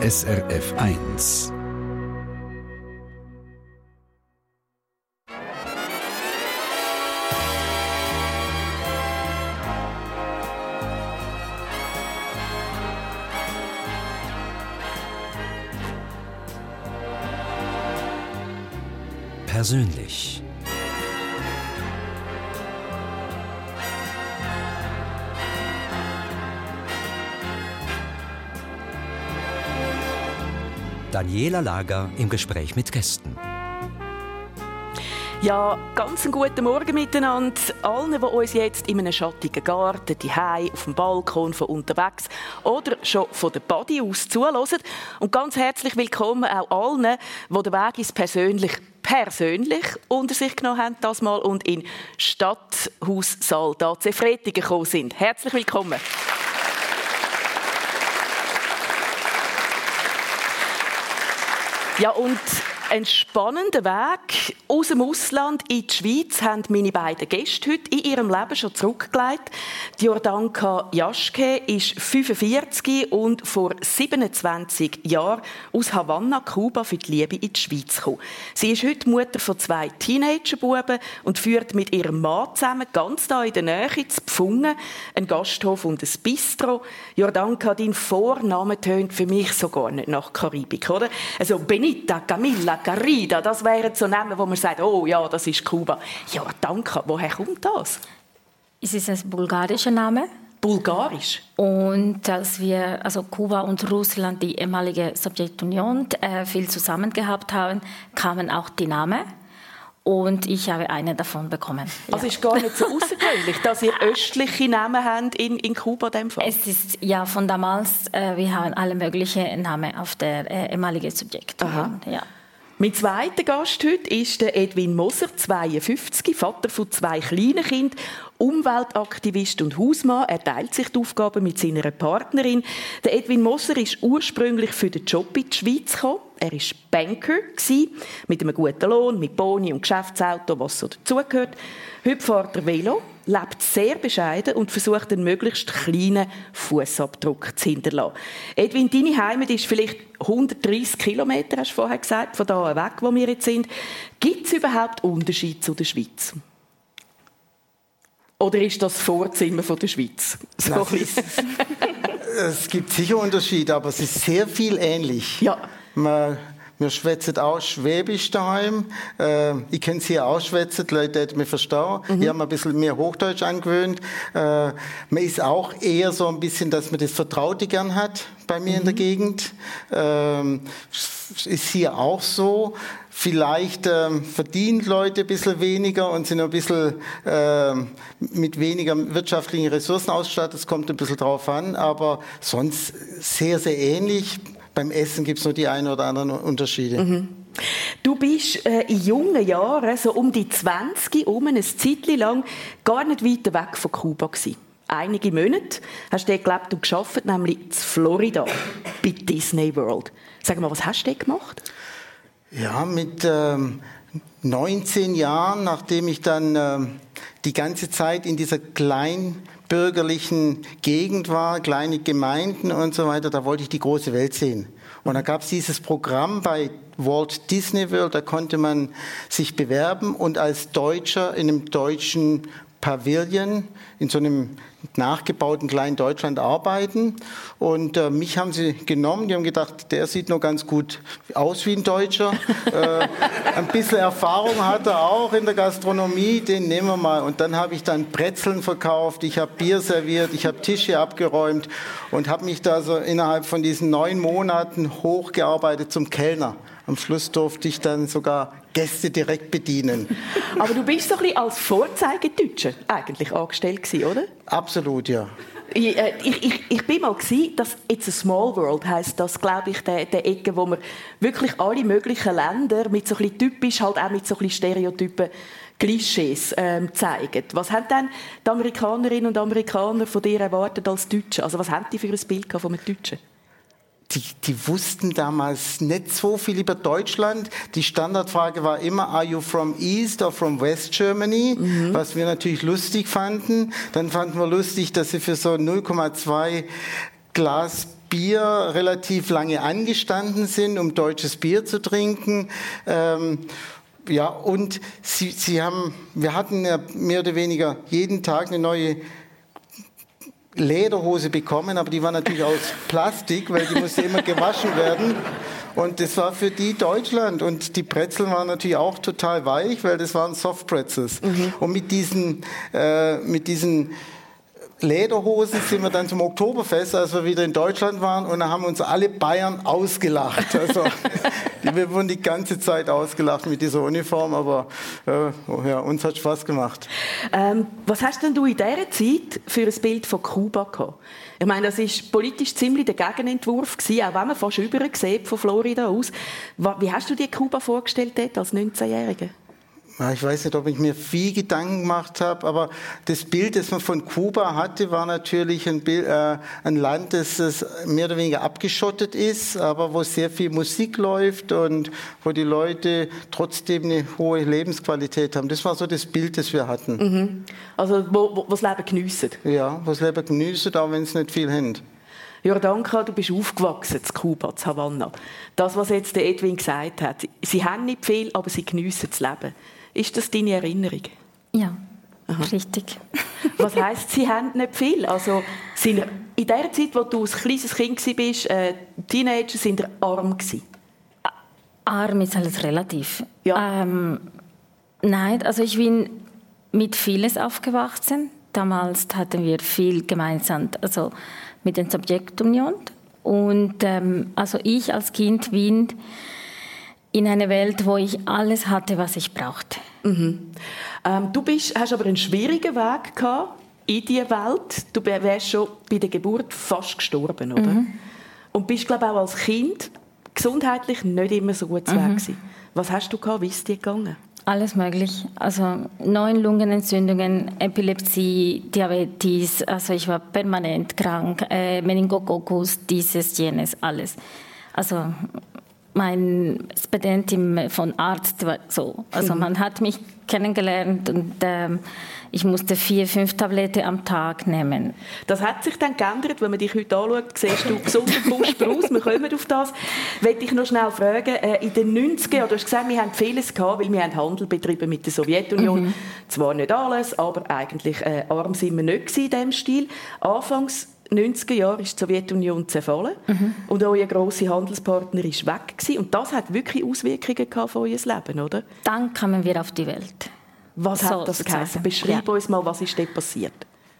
SRF 1. Persönlich. Daniela Lager im Gespräch mit Gästen. Ja, ganz einen guten Morgen miteinander. Allen, die uns jetzt in einem schattigen Garten, die auf dem Balkon, von unterwegs oder schon von der Body aus zuhören. Und ganz herzlich willkommen auch allen, die den Weg ins Persönlich persönlich unter sich genommen haben das mal und in Stadthaussaal da zu Fretigen gekommen sind. Herzlich willkommen. Ja, und ein spannender Weg aus dem Ausland in die Schweiz haben meine beiden Gäste heute in ihrem Leben schon zurückgelegt. Die Jordanka Jaschke ist 45 und vor 27 Jahren aus Havanna, Kuba, für die Liebe in die Schweiz gekommen. Sie ist heute Mutter von zwei Teenagerbuben und führt mit ihrem Mann zusammen ganz da in der Nähe zu Pfungen einen Gasthof und ein Bistro. Jordanka, dein Vorname tönt für mich so gar nicht nach Karibik, oder? Also Benita, Camilla, Margarida, das wären so Namen, wo man sagt, oh ja, das ist Kuba. Ja, danke. Woher kommt das? Es ist ein bulgarischer Name. Bulgarisch. Und als wir, also Kuba und Russland, die ehemalige Sowjetunion, äh, viel zusammen gehabt haben, kamen auch die Namen. Und ich habe einen davon bekommen. Also ja. ist gar nicht so außergewöhnlich, dass ihr östliche Namen habt in, in Kuba dem Fall? Es ist ja von damals, äh, wir haben alle möglichen Namen auf der äh, ehemaligen Subjekt. Aha. Ja. Mein zweiter Gast heute ist der Edwin Moser, 52, Vater von zwei kleinen Kindern, Umweltaktivist und Hausmann. Er teilt sich die Aufgaben mit seiner Partnerin. Der Edwin Moser ist ursprünglich für den Job in die Schweiz gekommen. Er war Banker, mit einem guten Lohn, mit Boni und Geschäftsauto, was so dazugehört. Heute fährt er Velo, lebt sehr bescheiden und versucht einen möglichst kleinen Fußabdruck zu hinterlassen. Edwin, deine Heimat ist vielleicht 130 Kilometer, hast du vorher gesagt, von da weg, wo wir jetzt sind. Gibt es überhaupt Unterschiede zu der Schweiz? Oder ist das Vorzimmer von der Schweiz? So es gibt sicher Unterschiede, aber es ist sehr viel ähnlich. Ja. Man wir schwätzen auch Schwäbisch daheim. Äh, ich kann es hier auch schwätzen, die Leute die mich verstehen. Mhm. Ich habe ein bisschen mehr Hochdeutsch angewöhnt. Äh, man ist auch eher so ein bisschen, dass man das Vertraute gern hat bei mir mhm. in der mhm. Gegend. Ähm, ist hier auch so. Vielleicht ähm, verdienen Leute ein bisschen weniger und sind ein bisschen äh, mit weniger wirtschaftlichen Ressourcen ausgestattet. Das kommt ein bisschen drauf an, aber sonst sehr, sehr ähnlich beim Essen gibt es nur die einen oder anderen Unterschiede. Mhm. Du bist äh, in jungen Jahren, so um die 20, um ein Zeitchen lang, gar nicht weit weg von Kuba gewesen. Einige Monate hast du gelebt und gearbeitet, nämlich in Florida, bei Disney World. Sag mal, was hast du gemacht? Ja, mit ähm, 19 Jahren, nachdem ich dann ähm, die ganze Zeit in dieser kleinen bürgerlichen Gegend war, kleine Gemeinden und so weiter, da wollte ich die große Welt sehen. Und da gab es dieses Programm bei Walt Disney World, da konnte man sich bewerben und als Deutscher in einem deutschen Pavilion in so einem nachgebauten kleinen Deutschland arbeiten. Und äh, mich haben sie genommen, die haben gedacht, der sieht nur ganz gut aus wie ein Deutscher. äh, ein bisschen Erfahrung hat er auch in der Gastronomie, den nehmen wir mal. Und dann habe ich dann Brezeln verkauft, ich habe Bier serviert, ich habe Tische abgeräumt und habe mich da so innerhalb von diesen neun Monaten hochgearbeitet zum Kellner. Am Schluss durfte ich dann sogar Gäste direkt bedienen. Aber du bist so ein bisschen als Vorzeigedeutscher eigentlich angestellt gewesen, oder? Absolut, ja. Ich, äh, ich, ich, ich bin mal gewesen, dass It's a Small World heißt das, glaube ich, der, der Ecke, wo man wirklich alle möglichen Länder mit so ein bisschen typisch, halt auch mit so ein bisschen Stereotypen Klischees ähm, zeigen. Was haben denn die Amerikanerinnen und Amerikaner von dir erwartet als Deutsche? Also was haben die für ein Bild von einem Deutschen? Die, die wussten damals nicht so viel über Deutschland. Die Standardfrage war immer, are you from East or from West Germany? Mhm. Was wir natürlich lustig fanden. Dann fanden wir lustig, dass sie für so 0,2 Glas Bier relativ lange angestanden sind, um deutsches Bier zu trinken. Ähm, ja, und sie, sie haben, wir hatten ja mehr oder weniger jeden Tag eine neue Lederhose bekommen, aber die war natürlich aus Plastik, weil die musste immer gewaschen werden. Und das war für die Deutschland. Und die Brezeln waren natürlich auch total weich, weil das waren Soft Pretzels. Mhm. Und mit diesen, äh, mit diesen Lederhosen sind wir dann zum Oktoberfest, als wir wieder in Deutschland waren, und da haben uns alle Bayern ausgelacht. Also wir wurden die ganze Zeit ausgelacht mit dieser Uniform, aber äh, ja, uns hat Spaß gemacht. Ähm, was hast denn du in dieser Zeit für ein Bild von Kuba gehabt? Ich meine, das ist politisch ziemlich der Gegenentwurf gewesen, auch wenn man fast über sieht von Florida aus. Wie hast du dir Kuba vorgestellt dort als 19-Jähriger? ich weiß nicht, ob ich mir viel Gedanken gemacht habe, aber das Bild, das man von Kuba hatte, war natürlich ein, Bild, äh, ein Land, das, das mehr oder weniger abgeschottet ist, aber wo sehr viel Musik läuft und wo die Leute trotzdem eine hohe Lebensqualität haben. Das war so das Bild, das wir hatten. Mhm. Also wo, wo, wo das Leben geniessen. Ja, wo das Leben geniessen, auch wenn es nicht viel haben. Jordanka, du bist aufgewachsen in Kuba, in Havanna. Das, was jetzt der Edwin gesagt hat, sie haben nicht viel, aber sie geniessen das Leben. Ist das deine Erinnerung? Ja, Aha. richtig. Was heißt, sie haben nicht viel? Also sind in der Zeit, wo du ein kleines Kind warst, äh, Teenager, sind sie arm gewesen? Arm ist alles relativ. Ja. Ähm, nein, also ich bin mit vieles aufgewachsen. Damals hatten wir viel gemeinsam, also mit der Subjektunion. Und ähm, also ich als Kind bin in eine Welt, wo ich alles hatte, was ich brauchte. Mhm. Ähm, du bist, hast aber einen schwierigen Weg gehabt in diese Welt. Du wärst schon bei der Geburt fast gestorben, oder? Mhm. Und bist, glaube ich, auch als Kind gesundheitlich nicht immer so gut mhm. Weg Was hast du gehabt? Wie ist dir gegangen? Alles möglich. Also neun Lungenentzündungen, Epilepsie, Diabetes. Also ich war permanent krank. Äh, Meningokokus, dieses, jenes, alles. Also mein Expedient von Arzt war so. Also mhm. man hat mich kennengelernt und ähm, ich musste vier, fünf Tabletten am Tag nehmen. Das hat sich dann geändert, wenn man dich heute anschaut, siehst du gesund und buschbar aus. Wir kommen auf das. Wollte ich noch schnell fragen, äh, in den 90er, du hast gesagt, wir haben vieles gehabt, weil wir haben Handel betrieben mit der Sowjetunion. Mhm. Zwar nicht alles, aber eigentlich äh, arm sind wir nicht in diesem Stil. Anfangs 90er Jahren ist die Sowjetunion zerfallen mhm. und euer grosser Handelspartner ist weg gewesen. Und das hat wirklich Auswirkungen auf euer Leben, oder? Dann kamen wir auf die Welt. Was so hat das geheißen? Beschreib ja. uns mal, was ist dort passiert?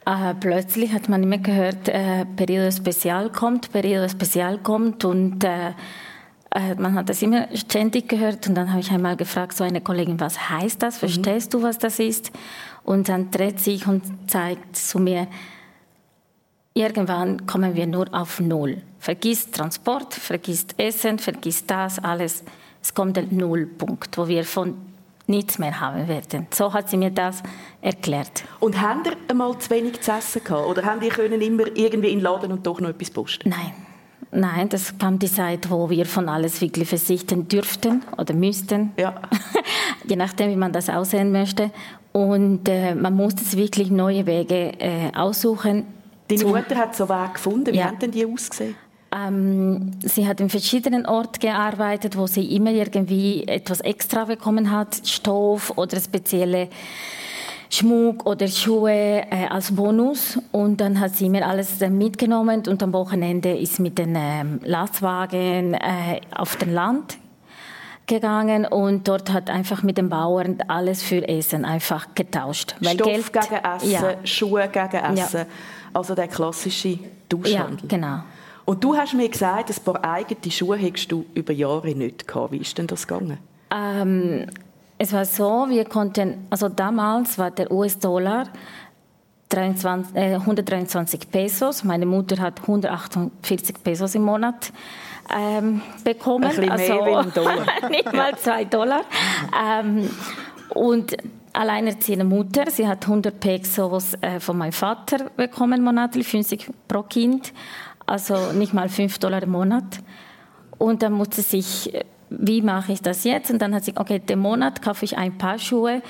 Äh, plötzlich hat man immer gehört, äh, Periodo Spezial kommt, Periodo Spezial kommt und äh, äh, man hat das immer ständig gehört und dann habe ich einmal gefragt, so eine Kollegin, was heißt das? Verstehst mhm. du, was das ist? Und dann dreht sich und zeigt zu mir, irgendwann kommen wir nur auf Null. Vergiss Transport, vergiss Essen, vergiss das, alles. Es kommt der Nullpunkt, wo wir von nichts mehr haben werden. So hat sie mir das erklärt. Und haben ihr einmal zu wenig zu essen gehabt? Oder haben die können immer irgendwie in den Laden und doch noch etwas posten? Nein. Nein, das kam die Zeit, wo wir von alles wirklich verzichten dürften oder müssten. Ja. Je nachdem, wie man das aussehen möchte. Und äh, man musste wirklich neue Wege äh, aussuchen, Deine Mutter hat so Wege gefunden. Wie ja. haben denn die ausgesehen? Ähm, sie hat in verschiedenen Orten gearbeitet, wo sie immer irgendwie etwas extra bekommen hat, Stoff oder spezielle Schmuck oder Schuhe äh, als Bonus. Und dann hat sie mir alles äh, mitgenommen und am Wochenende ist mit den ähm, Lastwagen äh, auf den Land gegangen und dort hat einfach mit den Bauern alles für Essen einfach getauscht. Weil Stoff Geld, gegen Essen, ja. Schuhe gegen Essen. Ja. Also der klassische Tauschhandel. Ja, genau. Und du hast mir gesagt, ein paar eigene Schuhe hättest du über Jahre nicht gehabt. Wie ist denn das gegangen? Ähm, es war so, wir konnten, also damals war der US-Dollar äh, 123 Pesos. Meine Mutter hat 148 Pesos im Monat ähm, bekommen. Ein bisschen also, mehr wie Dollar. nicht mal zwei Dollar. Ähm, und alleinerziehende Mutter. Sie hat 100 Pesos äh, von meinem Vater bekommen monatlich, 50 pro Kind, also nicht mal 5 Dollar im Monat. Und dann musste sie sich, äh, wie mache ich das jetzt? Und dann hat sie, okay, den Monat kaufe ich ein paar Schuhe,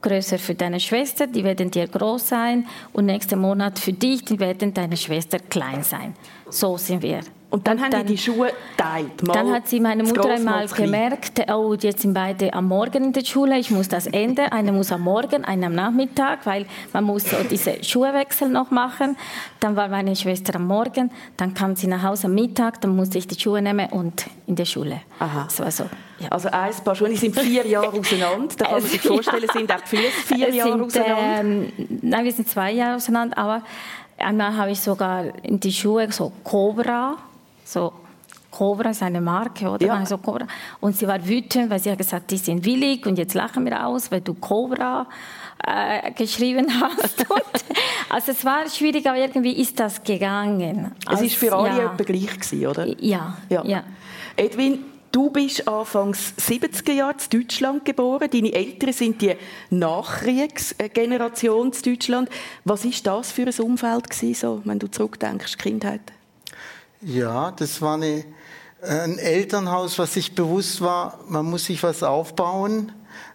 größer für deine Schwester, die werden dir groß sein und nächsten Monat für dich, die werden deine Schwester klein sein. So sind wir Und dann und haben dann, die die Schuhe geteilt. Dann hat sie meine Mutter einmal gemerkt, oh, jetzt sind beide am Morgen in der Schule, ich muss das ändern. Einer muss am Morgen, einer am Nachmittag, weil man muss so diese Schuhwechsel noch machen. Dann war meine Schwester am Morgen, dann kam sie nach Hause am Mittag, dann musste ich die Schuhe nehmen und in der Schule. Aha. Das war so. Ja. Also ein paar Schuhe, die sind vier Jahre auseinander. Da kann man sich vorstellen, sind auch die Füße vier Jahre sind, auseinander. Ähm, nein, wir sind zwei Jahre auseinander, aber einmal habe ich sogar in die Schuhe so Cobra so Cobra ist eine Marke, oder? Ja. So Cobra. Und sie war wütend, weil sie hat gesagt, die sind willig und jetzt lachen wir aus, weil du Cobra äh, geschrieben hast. und, also es war schwierig, aber irgendwie ist das gegangen. Es war für alle ja. gleich gewesen, oder? Ja, ja. ja. Edwin, Du bist Anfangs 70er Jahre in Deutschland geboren. Deine Eltern sind die Nachkriegsgeneration in Deutschland. Was ist das für ein Umfeld gewesen, so, wenn du zurückdenkst, Kindheit? Ja, das war eine, ein Elternhaus, was sich bewusst war, man muss sich was aufbauen.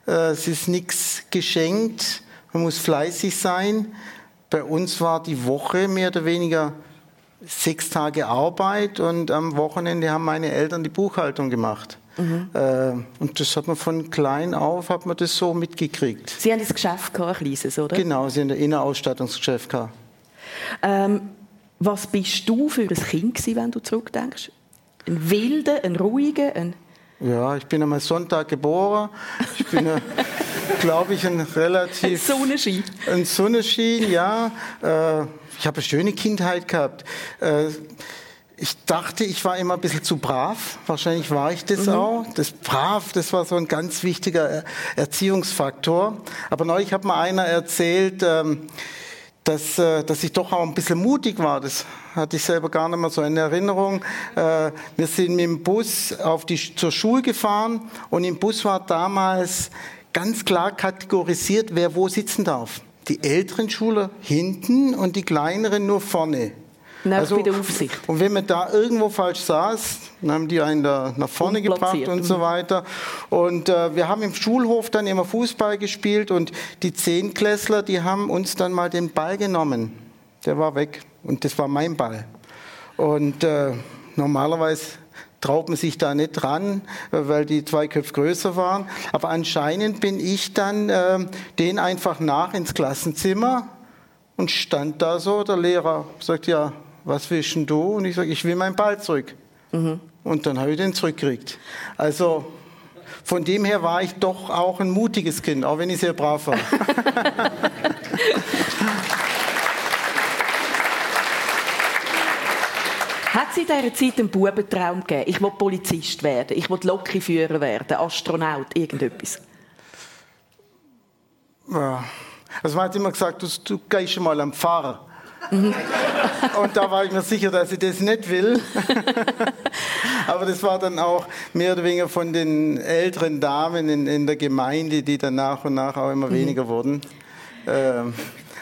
Äh, es ist nichts geschenkt, man muss fleißig sein. Bei uns war die Woche mehr oder weniger sechs Tage Arbeit und am Wochenende haben meine Eltern die Buchhaltung gemacht. Mhm. Äh, und das hat man von klein auf, hat man das so mitgekriegt. Sie haben das Geschäft gehabt, ein kleines, oder? Genau, Sie haben ein Innenausstattungsgeschäft gehabt. Ähm, was bist du für ein Kind gewesen, wenn du zurückdenkst? Ein wilder, ein ruhiger, ein ja, ich bin am Sonntag geboren. Ich bin, glaube ich, ein relativ... Ein Sonnenschein. Ein Sonnenschein, ja. Äh, ich habe eine schöne Kindheit gehabt. Äh, ich dachte, ich war immer ein bisschen zu brav. Wahrscheinlich war ich das mhm. auch. Das brav, das war so ein ganz wichtiger Erziehungsfaktor. Aber neulich hat mir einer erzählt, ähm, dass, äh, dass ich doch auch ein bisschen mutig war. Das hatte ich selber gar nicht mehr so in Erinnerung. Äh, wir sind mit dem Bus auf die, zur Schule gefahren und im Bus war damals ganz klar kategorisiert, wer wo sitzen darf. Die älteren Schüler hinten und die kleineren nur vorne. Nach also, bei der Aufsicht. Und wenn man da irgendwo falsch saß, dann haben die einen da nach vorne gebracht und so mhm. weiter. Und äh, wir haben im Schulhof dann immer Fußball gespielt und die Zehnklässler, die haben uns dann mal den Ball genommen. Der war weg und das war mein Ball. Und äh, normalerweise traut man sich da nicht dran, weil die zwei Köpfe größer waren. Aber anscheinend bin ich dann äh, den einfach nach ins Klassenzimmer und stand da so. Der Lehrer sagt, ja, was willst denn du? Und ich sage, ich will meinen Ball zurück. Mhm. Und dann habe ich den zurückgekriegt. Also von dem her war ich doch auch ein mutiges Kind, auch wenn ich sehr brav war. Hat es in dieser Zeit einen Bubentraum gegeben? Ich will Polizist werden, ich will Lokführer werden, Astronaut, irgendetwas? Ja. Also man hat immer gesagt, du, du gehst mal am Pfarrer. Und da war ich mir sicher, dass ich das nicht will. Aber das war dann auch mehr oder weniger von den älteren Damen in, in der Gemeinde, die dann nach und nach auch immer mhm. weniger wurden. Ähm,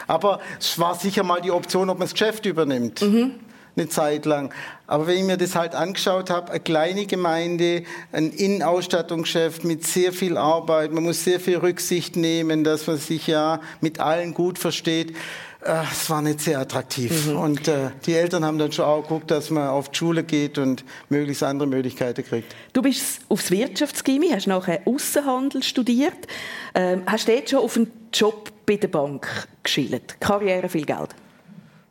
aber es war sicher mal die Option, ob man das Geschäft übernimmt. Mhm eine Zeit lang. Aber wenn ich mir das halt angeschaut habe, eine kleine Gemeinde, ein Innenausstattungsgeschäft mit sehr viel Arbeit, man muss sehr viel Rücksicht nehmen, dass man sich ja mit allen gut versteht. Äh, es war nicht sehr attraktiv. Mhm. Und äh, die Eltern haben dann schon auch geguckt, dass man auf die Schule geht und möglichst andere Möglichkeiten kriegt. Du bist aufs Wirtschaftsgymnasium, hast nachher Außenhandel studiert, ähm, hast dort schon auf einen Job bei der Bank geschildert. Karriere, viel Geld.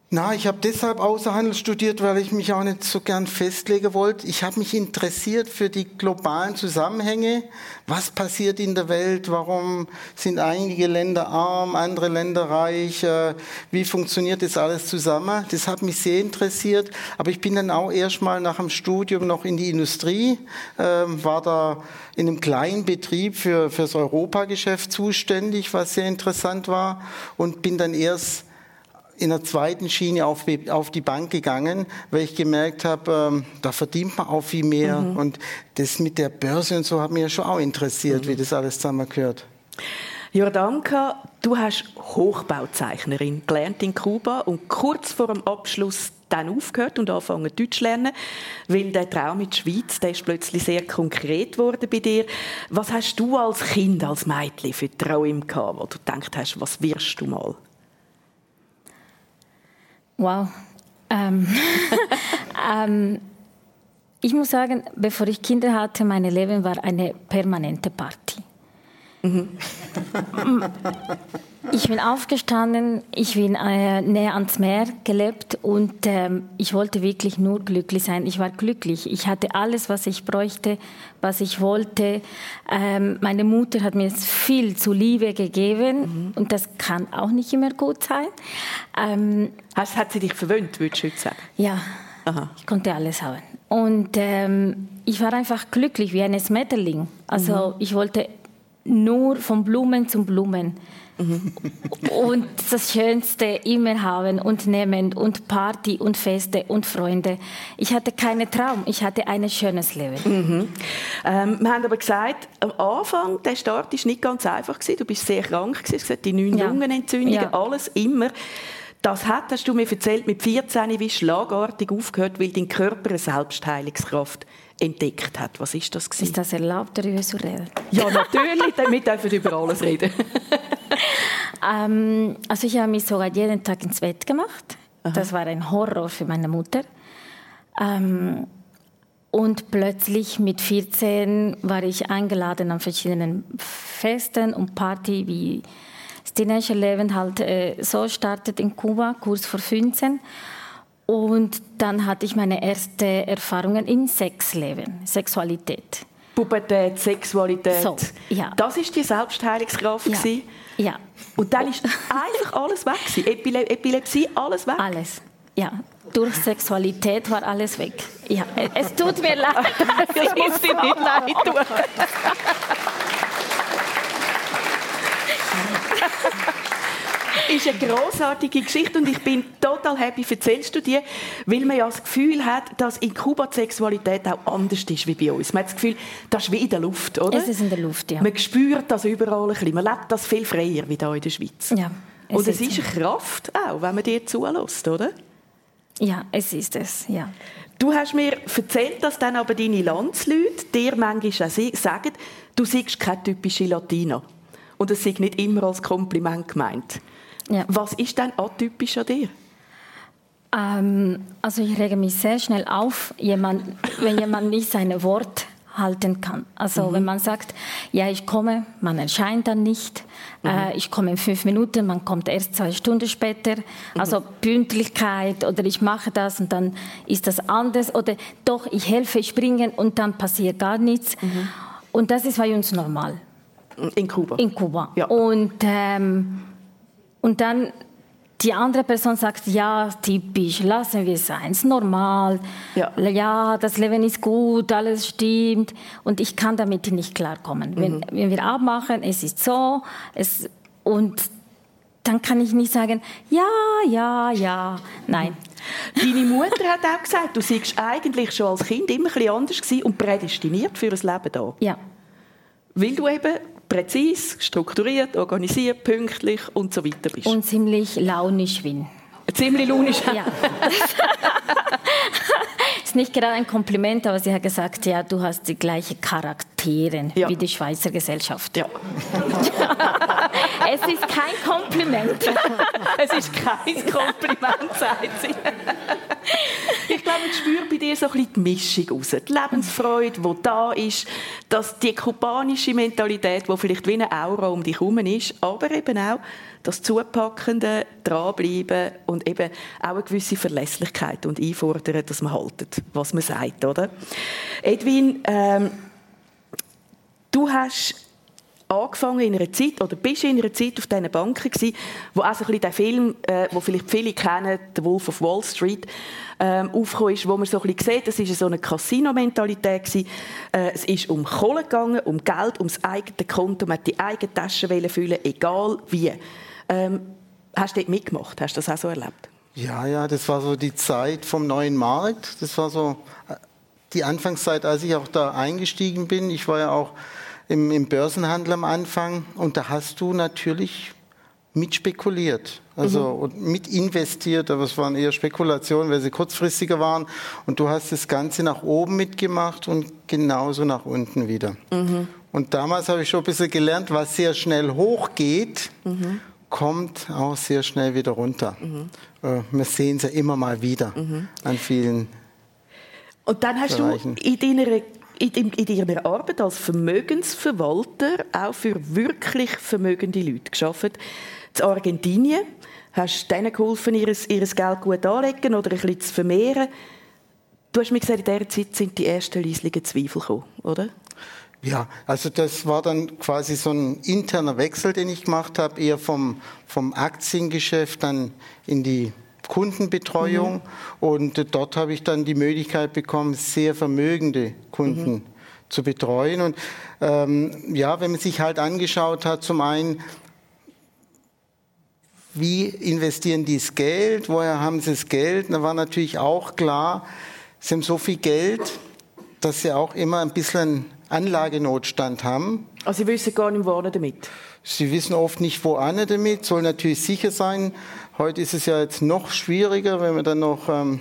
Na, ich habe deshalb Außerhandel studiert, weil ich mich auch nicht so gern festlegen wollte. Ich habe mich interessiert für die globalen Zusammenhänge. Was passiert in der Welt? Warum sind einige Länder arm, andere Länder reich? Äh, wie funktioniert das alles zusammen? Das hat mich sehr interessiert. Aber ich bin dann auch erstmal nach dem Studium noch in die Industrie, ähm, war da in einem kleinen Betrieb für, fürs Europageschäft zuständig, was sehr interessant war und bin dann erst in der zweiten Schiene auf, auf die Bank gegangen, weil ich gemerkt habe, ähm, da verdient man auch viel mehr. Mhm. Und das mit der Börse und so hat mich ja schon auch interessiert, mhm. wie das alles zusammengehört. Jordanka, du hast Hochbauzeichnerin gelernt in Kuba und kurz vor dem Abschluss dann aufgehört und angefangen Deutsch zu lernen, weil der Traum in der Schweiz, der ist plötzlich sehr konkret geworden bei dir. Was hast du als Kind, als Mädchen für Träume gehabt, wo du gedacht hast, was wirst du mal? Wow. Ähm, ähm, Ich muss sagen, bevor ich Kinder hatte, mein Leben war eine permanente Party. Mhm. ich bin aufgestanden, ich bin äh, näher ans Meer gelebt und ähm, ich wollte wirklich nur glücklich sein. Ich war glücklich. Ich hatte alles, was ich bräuchte, was ich wollte. Ähm, meine Mutter hat mir viel zu Liebe gegeben mhm. und das kann auch nicht immer gut sein. Ähm, Hast, hat sie dich verwöhnt, würdest du sagen? Ja, Aha. ich konnte alles haben. Und ähm, ich war einfach glücklich wie ein Schmetterling. Also mhm. ich wollte nur von Blumen zu Blumen. Mhm. und das Schönste immer haben und nehmen und Party und Feste und Freunde. Ich hatte keinen Traum, ich hatte ein schönes Leben. Mhm. Ähm, wir haben aber gesagt, am Anfang, der Start war nicht ganz einfach. Gewesen. Du bist sehr krank, gewesen. die neun ja. Lungenentzündungen, ja. alles immer. Das hat, hast du mir erzählt, mit 14 wie schlagartig aufgehört, weil dein Körper eine Selbstheilungskraft entdeckt hat. Was ist das? Gewesen? Ist das erlaubt, darüber zu reden? Ja, natürlich. Damit dürfen wir über alles reden. ähm, also ich habe mich sogar jeden Tag ins Bett gemacht. Aha. Das war ein Horror für meine Mutter. Ähm, und plötzlich mit 14 war ich eingeladen an verschiedenen Festen und Party wie Teenagerleben halt äh, so startet in Kuba, kurz vor 15. Und dann hatte ich meine ersten Erfahrungen im Sexleben, Sexualität. Pubertät, Sexualität. So, ja. Das ist die Selbstheilungskraft ja. ja. Und dann ist einfach alles weg Epile Epilepsie, alles weg. Alles. Ja, durch Sexualität war alles weg. Ja, es tut mir leid. Es muss dir nicht leid tun. ist eine großartige Geschichte und ich bin total happy, erzählst du dir, weil man ja das Gefühl hat, dass in Kuba die Sexualität auch anders ist wie bei uns. Man hat das Gefühl, das ist wie in der Luft, oder? Es ist in der Luft, ja. Man spürt das überall ein bisschen. Man lebt das viel freier wie hier in der Schweiz. Ja. Es und es ist, eine Kraft auch, wenn man dir zulässt, oder? Ja, es ist es, ja. Du hast mir erzählt, dass dann aber deine Landsleute dir manchmal auch sagen, du siehst keine typische Latina. Und es ist nicht immer als Kompliment gemeint. Ja. Was ist denn atypisch an dir? Ähm, also ich rege mich sehr schnell auf, jemand, wenn jemand nicht seine Wort halten kann. Also mhm. wenn man sagt, ja, ich komme, man erscheint dann nicht, mhm. äh, ich komme in fünf Minuten, man kommt erst zwei Stunden später. Mhm. Also Pünktlichkeit oder ich mache das und dann ist das anders oder doch, ich helfe springen und dann passiert gar nichts. Mhm. Und das ist bei uns normal. In Kuba? In Kuba. Ja. Und ähm, und dann die andere Person sagt, ja, typisch, lassen wir es sein, ist normal, ja. ja, das Leben ist gut, alles stimmt und ich kann damit nicht klarkommen. Mhm. Wenn, wenn wir abmachen, es ist so, es, und dann kann ich nicht sagen, ja, ja, ja, nein. Deine Mutter hat auch gesagt, du seist eigentlich schon als Kind immer ein bisschen anders und prädestiniert für ein Leben hier. Ja. Weil du eben präzise, strukturiert, organisiert, pünktlich und so weiter bist. Und ziemlich launisch bin. Ziemlich launisch? Ja. ist nicht gerade ein Kompliment, aber sie hat gesagt, ja, du hast die gleichen Charaktere ja. wie die Schweizer Gesellschaft. Ja. es ist kein Kompliment. es ist kein Kompliment, sagt sie. Ich glaube, ich spüre bei dir so ein bisschen die Mischung raus. Die Lebensfreude, die da ist, dass die kubanische Mentalität, die vielleicht wie eine Aura um dich herum ist, aber eben auch das Zupackende, dranbleiben und eben auch eine gewisse Verlässlichkeit und einfordern, dass man haltet, was man sagt, oder? Edwin, ähm, du hast angefangen in einer Zeit, oder bist in einer Zeit auf diesen Banken gewesen, wo auch so ein bisschen der Film, äh, wo vielleicht viele kennen, «The Wolf of Wall Street», ähm, aufgekommen ist, wo man so ein bisschen sieht, das war so eine Casino-Mentalität. Äh, es ist um Kohle gegangen, um Geld, um das eigene Konto, man die eigene Tasche füllen, egal wie. Ähm, hast du dort mitgemacht? Hast du das auch so erlebt? Ja, ja, das war so die Zeit vom neuen Markt. Das war so äh, die Anfangszeit, als ich auch da eingestiegen bin. Ich war ja auch im, im Börsenhandel am Anfang und da hast du natürlich mit spekuliert, also mhm. und mit investiert, aber es waren eher Spekulationen, weil sie kurzfristiger waren. Und du hast das Ganze nach oben mitgemacht und genauso nach unten wieder. Mhm. Und damals habe ich schon ein bisschen gelernt, was sehr schnell hochgeht, mhm. kommt auch sehr schnell wieder runter. Mhm. Äh, wir sehen es ja immer mal wieder mhm. an vielen Und dann hast du in deiner in, in deiner Arbeit als Vermögensverwalter auch für wirklich vermögende Leute geschafft. In Argentinien hast du denen geholfen, ihr, ihr Geld gut anzulegen oder ein bisschen zu vermehren. Du hast mir gesagt, in dieser Zeit sind die ersten leislichen Zweifel gekommen, oder? Ja, also das war dann quasi so ein interner Wechsel, den ich gemacht habe, eher vom, vom Aktiengeschäft dann in die Kundenbetreuung. Mhm. Und dort habe ich dann die Möglichkeit bekommen, sehr vermögende Kunden mhm. zu betreuen. Und ähm, ja, wenn man sich halt angeschaut hat, zum einen, wie investieren die das Geld, woher haben sie das Geld, da war natürlich auch klar, sie haben so viel Geld, dass sie auch immer ein bisschen Anlagenotstand haben. Also Sie wissen gar nicht, wo damit? Sie wissen oft nicht, wo damit, soll natürlich sicher sein. Heute ist es ja jetzt noch schwieriger, wenn wir dann noch ähm,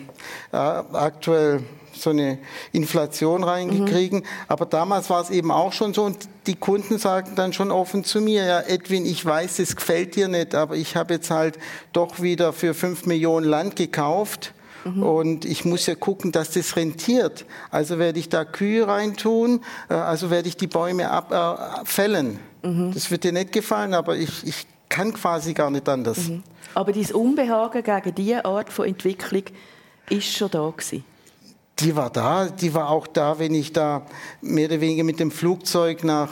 aktuell so eine Inflation reingekriegen. Mhm. Aber damals war es eben auch schon so und die Kunden sagten dann schon offen zu mir, ja Edwin, ich weiß, es gefällt dir nicht, aber ich habe jetzt halt doch wieder für fünf Millionen Land gekauft Mhm. Und ich muss ja gucken, dass das rentiert. Also werde ich da Kühe reintun, äh, also werde ich die Bäume abfällen. Äh, mhm. Das wird dir nicht gefallen, aber ich, ich kann quasi gar nicht anders. Mhm. Aber dieses Unbehagen gegen diese Art von Entwicklung ist schon da gewesen. Die war da, die war auch da, wenn ich da mehr oder weniger mit dem Flugzeug nach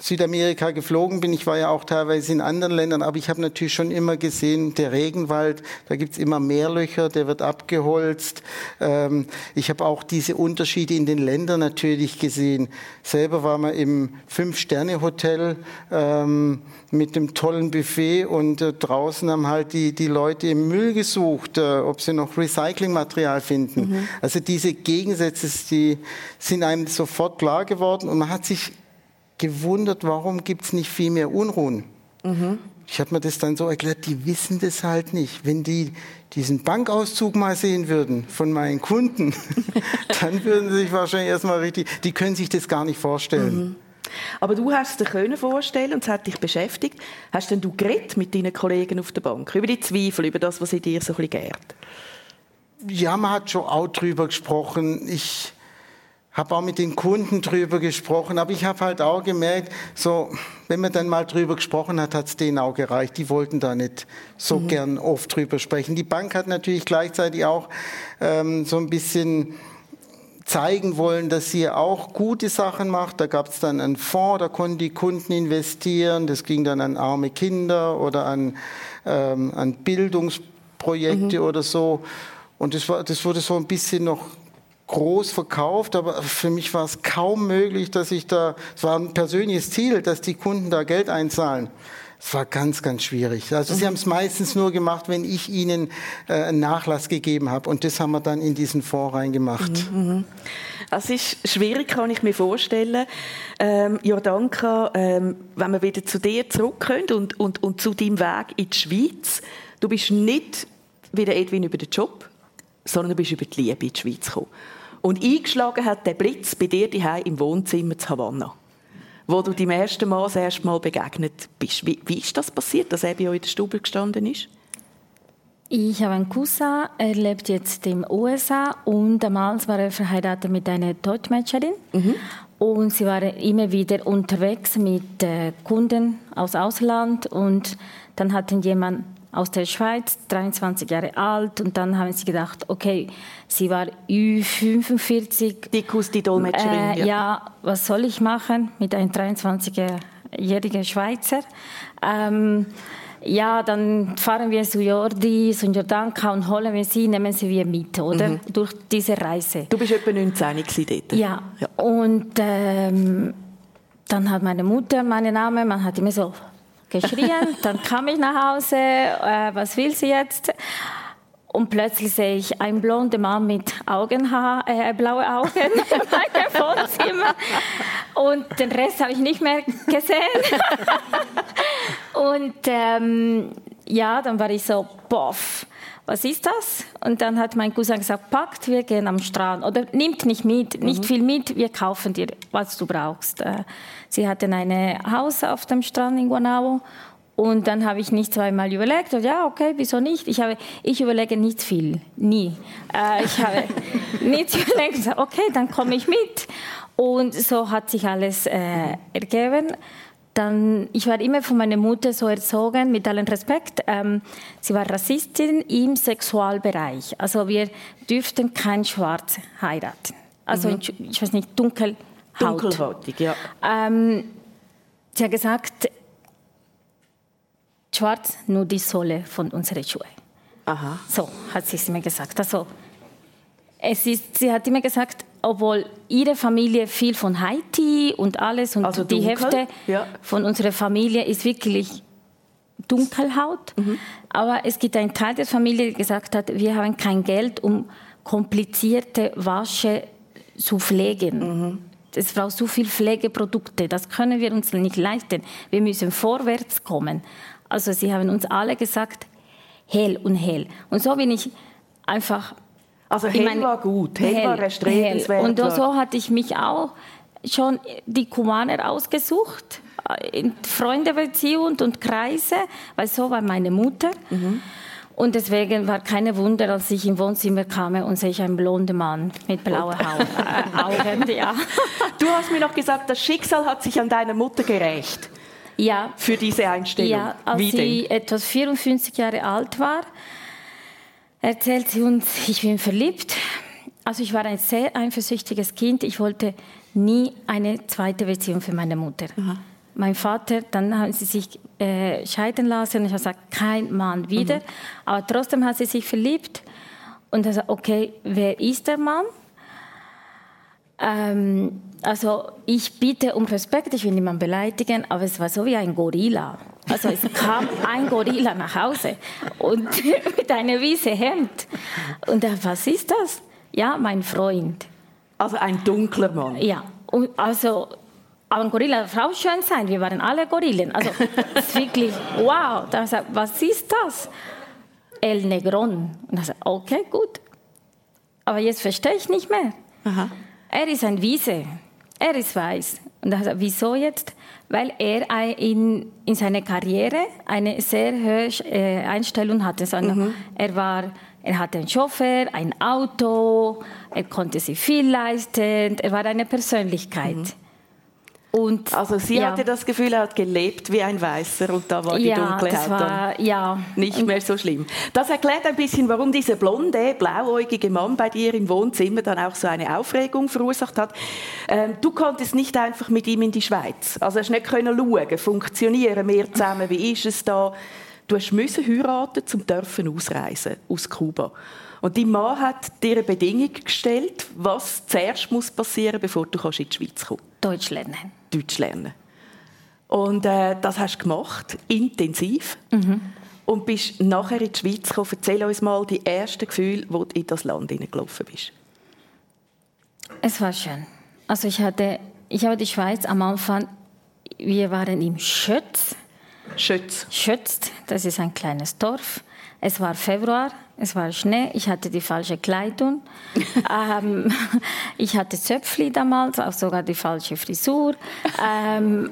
Südamerika geflogen bin, ich war ja auch teilweise in anderen Ländern, aber ich habe natürlich schon immer gesehen, der Regenwald, da gibt's immer mehr Löcher, der wird abgeholzt. Ähm, ich habe auch diese Unterschiede in den Ländern natürlich gesehen. Selber war man im Fünf-Sterne-Hotel ähm, mit dem tollen Buffet und äh, draußen haben halt die, die Leute im Müll gesucht, äh, ob sie noch Recyclingmaterial finden. Mhm. Also diese Gegensätze, die sind einem sofort klar geworden und man hat sich gewundert, warum gibt es nicht viel mehr Unruhen. Mhm. Ich habe mir das dann so erklärt, die wissen das halt nicht. Wenn die diesen Bankauszug mal sehen würden von meinen Kunden, dann würden sie sich wahrscheinlich erstmal richtig, die können sich das gar nicht vorstellen. Mhm. Aber du hast es dir können vorstellen und es hat dich beschäftigt. Hast denn du geredet mit deinen Kollegen auf der Bank über die Zweifel, über das, was in dir so ein bisschen gärt? Ja, man hat schon auch drüber gesprochen. Ich habe auch mit den Kunden drüber gesprochen, aber ich habe halt auch gemerkt, so wenn man dann mal drüber gesprochen hat, hat es denen auch gereicht. Die wollten da nicht so mhm. gern oft drüber sprechen. Die Bank hat natürlich gleichzeitig auch ähm, so ein bisschen zeigen wollen, dass sie auch gute Sachen macht. Da gab es dann einen Fonds, da konnten die Kunden investieren. Das ging dann an arme Kinder oder an, ähm, an Bildungsprojekte mhm. oder so. Und das, war, das wurde so ein bisschen noch groß verkauft, aber für mich war es kaum möglich, dass ich da, es war ein persönliches Ziel, dass die Kunden da Geld einzahlen. Es war ganz, ganz schwierig. Also sie mhm. haben es meistens nur gemacht, wenn ich ihnen äh, einen Nachlass gegeben habe. Und das haben wir dann in diesen Fonds reingemacht. Mhm. mhm. Es ist schwierig, kann ich mir vorstellen. Ähm, Jordanka, ähm, wenn wir wieder zu dir zurückkommen und, und, und zu deinem Weg in die Schweiz. Du bist nicht wie der Edwin über den Job, sondern du bist über die Liebe in die Schweiz gekommen. Und eingeschlagen hat der Blitz bei dir daheim im Wohnzimmer zu Havanna, wo du dem ersten Mal das erste Mal begegnet bist. Wie, wie ist das passiert, dass er bei euch in der Stube gestanden ist? Ich habe einen Cousin, er lebt jetzt in den USA und damals war er verheiratet mit einer Deutschmatcherin. Mhm. Und sie waren immer wieder unterwegs mit äh, Kunden aus Ausland und dann hatten jemand aus der Schweiz, 23 Jahre alt. Und dann haben sie gedacht, okay, sie war Ü45. Dikus, die Dolmetscherin. Äh, ja. ja. was soll ich machen mit einem 23-jährigen Schweizer? Ähm, ja, dann fahren wir zu Jordi, zu Jordanka und holen wir sie, nehmen sie wir mit, oder? Mhm. Durch diese Reise. Du bist etwa 19 dort? Ja. ja. Und ähm, dann hat meine Mutter meinen Namen, man hat immer so geschrien. Dann kam ich nach Hause, äh, was will sie jetzt? Und plötzlich sehe ich einen blonden Mann mit Augenhaar, äh, blaue Augen meinem Wohnzimmer. Und den Rest habe ich nicht mehr gesehen. Und ähm, ja, dann war ich so, boff was ist das? Und dann hat mein Cousin gesagt, packt, wir gehen am Strand. Oder nimmt nicht mit, nicht mhm. viel mit, wir kaufen dir, was du brauchst. Äh, sie hatten ein Haus auf dem Strand in Guanao Und dann habe ich nicht zweimal überlegt, und ja, okay, wieso nicht? Ich, habe, ich überlege nicht viel, nie. Äh, ich habe nicht überlegt, okay, dann komme ich mit. Und so hat sich alles äh, ergeben. Dann, ich war immer von meiner Mutter so erzogen, mit allem Respekt. Ähm, sie war Rassistin im Sexualbereich. Also wir dürften kein Schwarz heiraten. Also mhm. ich weiß nicht, dunkelhaut. Dunkelhautig, ja. Ähm, sie hat gesagt, schwarz nur die Sohle von unseren Schuhen. Aha. So hat sie es mir gesagt. Also, es ist, sie hat immer gesagt, obwohl ihre Familie viel von Haiti und alles und Also die dunkel, Hälfte ja. von unserer Familie ist wirklich Dunkelhaut. Mhm. Aber es gibt einen Teil der Familie, der gesagt hat, wir haben kein Geld, um komplizierte Wasche zu pflegen. Mhm. Es braucht so viel Pflegeprodukte, das können wir uns nicht leisten. Wir müssen vorwärts kommen. Also sie haben uns alle gesagt, hell und hell. Und so bin ich einfach Also ich hell meine, war gut, hell, war erstrebenswert. Und so hatte ich mich auch schon die Kumaner ausgesucht, äh, in Freundebeziehung und Kreise, weil so war meine Mutter. Mhm. Und deswegen war keine Wunder, als ich im Wohnzimmer kam und sehe ich einen blonden Mann mit blauen Haut, äh, Augen. Ja. Du hast mir noch gesagt, das Schicksal hat sich an deiner Mutter gerecht ja, für diese Einstellung. Ja, als Wie sie denn? etwas 54 Jahre alt war, erzählt sie uns, ich bin verliebt. Also ich war ein sehr eifersüchtiges Kind. Ich wollte nie eine zweite Beziehung für meine Mutter. Mein Vater, dann haben sie sich äh, scheiden lassen. Ich habe gesagt, kein Mann wieder. Aber trotzdem hat sie sich verliebt. Und er sagt, okay, wer ist der Mann? Ähm, also ich bitte um Respekt, ich will niemanden beleidigen, aber es war so wie ein Gorilla. Also es kam ein Gorilla nach Hause und mit einem weißen Hemd. Und er, was ist das? Ja, mein Freund. Also ein dunkler Mann. Ja, und also aber ein Gorilla darf auch schön sein. Wir waren alle Gorillen. Also es ist wirklich wow. Da habe ich gesagt, was ist das? El Negron. Und er sagt, okay, gut. Aber jetzt verstehe ich nicht mehr. Aha. Er ist ein Wiese. Er ist weiß. Und er sagt, wieso jetzt? Weil er in, in seiner Karriere eine sehr hohe äh, Einstellung hatte. Sondern Er, war, er hatte einen Chauffeur, ein Auto, er konnte sich viel leisten, er war eine Persönlichkeit. Und, Also sie ja. hatte das Gefühl, er hat gelebt wie ein Weißer und da war die ja, Haut dann war, ja. nicht mehr so schlimm. Das erklärt ein bisschen, warum dieser blonde, blauäugige Mann bei dir im Wohnzimmer dann auch so eine Aufregung verursacht hat. Ähm, du konntest nicht einfach mit ihm in die Schweiz. Also hast nicht können schauen, funktionieren wir zusammen, wie ist es da? Du hast müssen heiraten, zum dürfen ausreisen aus Kuba. Und dein Mann hat dir eine Bedingung gestellt, was zuerst muss passieren, bevor du in die Schweiz kommen Deutsch lernen. Deutsch lernen. Und äh, das hast du gemacht, intensiv. Und bist nachher in die Schweiz gekommen. Erzähl uns mal die ersten Gefühle, wo du in das Land hineingelaufen bist. Es war schön. Also ich hatte, ich habe die Schweiz am Anfang, wir waren im Schötz. Schütz. Schötzt, das ist ein kleines Dorf. Es war Februar, es war Schnee, ich hatte die falsche Kleidung. ähm, ich hatte Zöpfli damals, auch sogar die falsche Frisur. Ähm,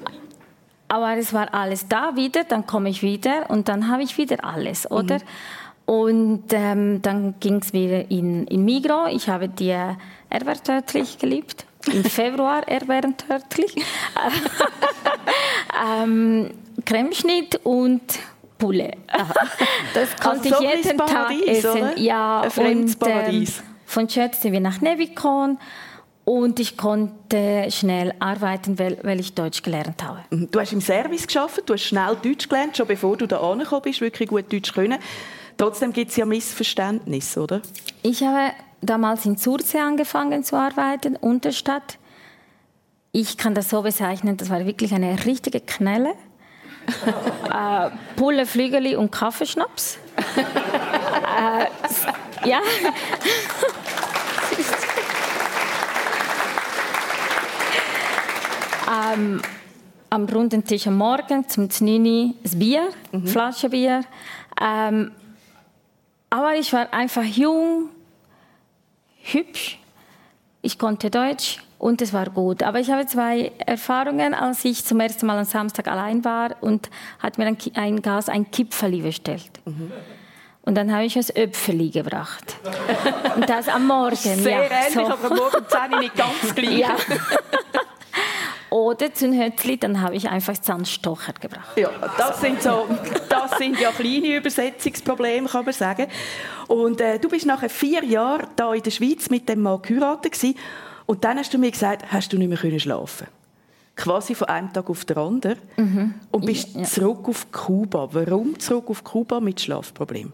aber es war alles da wieder, dann komme ich wieder und dann habe ich wieder alles, oder? Und ähm, dann ging es wieder in, in Migro. Ich habe die erbärtödlich geliebt. Im Februar erbärtödlich. ähm, Cremeschnitt und Pulle. Das konnte Also so ich jeden Tag Paradies, essen. oder? Ja, und, ähm, von Schötz sind wir nach Nevikon und ich konnte schnell arbeiten, weil, weil ich Deutsch gelernt habe. Mhm. Du hast im Service geschafft, du hast schnell Deutsch gelernt, schon bevor du da angekommen bist, wirklich gut Deutsch können. Trotzdem gibt es ja Missverständnisse, oder? Ich habe damals in Sursee angefangen zu arbeiten, Unterstadt. Ich kann das so bezeichnen, das war wirklich eine richtige Knelle. Äh, Pulle, Flügeli und Kaffeeschnaps. äh, ja. ähm, am runden Tisch am Morgen zum Znini das Bier, Flasche Bier. Ähm, aber ich war einfach jung, hübsch, ich konnte Deutsch Und es war gut. Aber ich habe zwei Erfahrungen, als ich zum ersten Mal am Samstag allein war und hat mir ein, ein Gas ein Kipferli bestellt. Mhm. Und dann habe ich ein Öpfeli gebracht. Und das am Morgen. Sehr ja, ähnlich, so. aber am Morgen 10 nicht ganz gleich. Ja. Oder Zündhötzli, dann habe ich einfach Zahnstocher gebracht. Ja, das sind, so, das sind ja kleine Übersetzungsprobleme, kann man sagen. Und äh, du bist nachher vier Jahre da in der Schweiz mit dem Mann geheiratet gewesen. Und dann hast du mir gesagt, hast du nicht mehr können schlafen quasi von einem Tag auf den anderen mhm. und bist ja, ja. zurück auf Kuba. Warum zurück auf Kuba mit Schlafproblemen?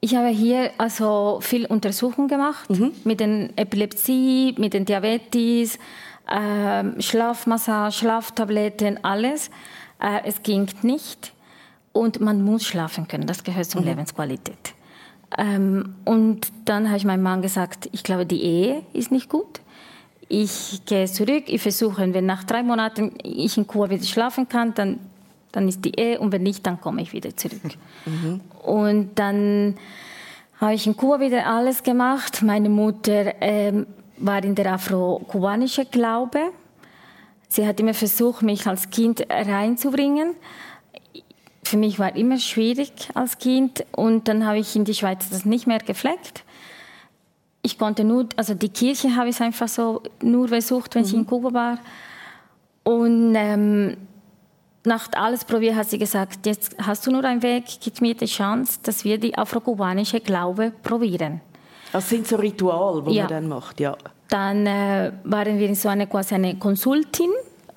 Ich habe hier also viel Untersuchungen gemacht mhm. mit den Epilepsie, mit den Diabetes, äh, Schlafmassage, Schlaftabletten, alles. Äh, es ging nicht und man muss schlafen können. Das gehört zur mhm. Lebensqualität. Ähm, und dann habe ich meinem Mann gesagt, ich glaube, die Ehe ist nicht gut. Ich gehe zurück, ich versuche, wenn nach drei Monaten ich in Kuba wieder schlafen kann, dann, dann ist die Ehe und wenn nicht, dann komme ich wieder zurück. Mhm. Und dann habe ich in Kuba wieder alles gemacht. Meine Mutter ähm, war in der afro-kubanischen Glaube. Sie hat immer versucht, mich als Kind reinzubringen. Für mich war immer schwierig als Kind und dann habe ich in die Schweiz das nicht mehr gefleckt ich konnte nur, also die Kirche habe ich einfach so nur besucht, wenn mhm. ich in Kuba war. Und ähm, nach alles probiert hat sie gesagt, jetzt hast du nur einen Weg, gib mir die Chance, dass wir die afrokubanische Glaube probieren. Das sind so Rituale, die ja. man dann macht, ja. Dann äh, waren wir so eine quasi eine Konsultin,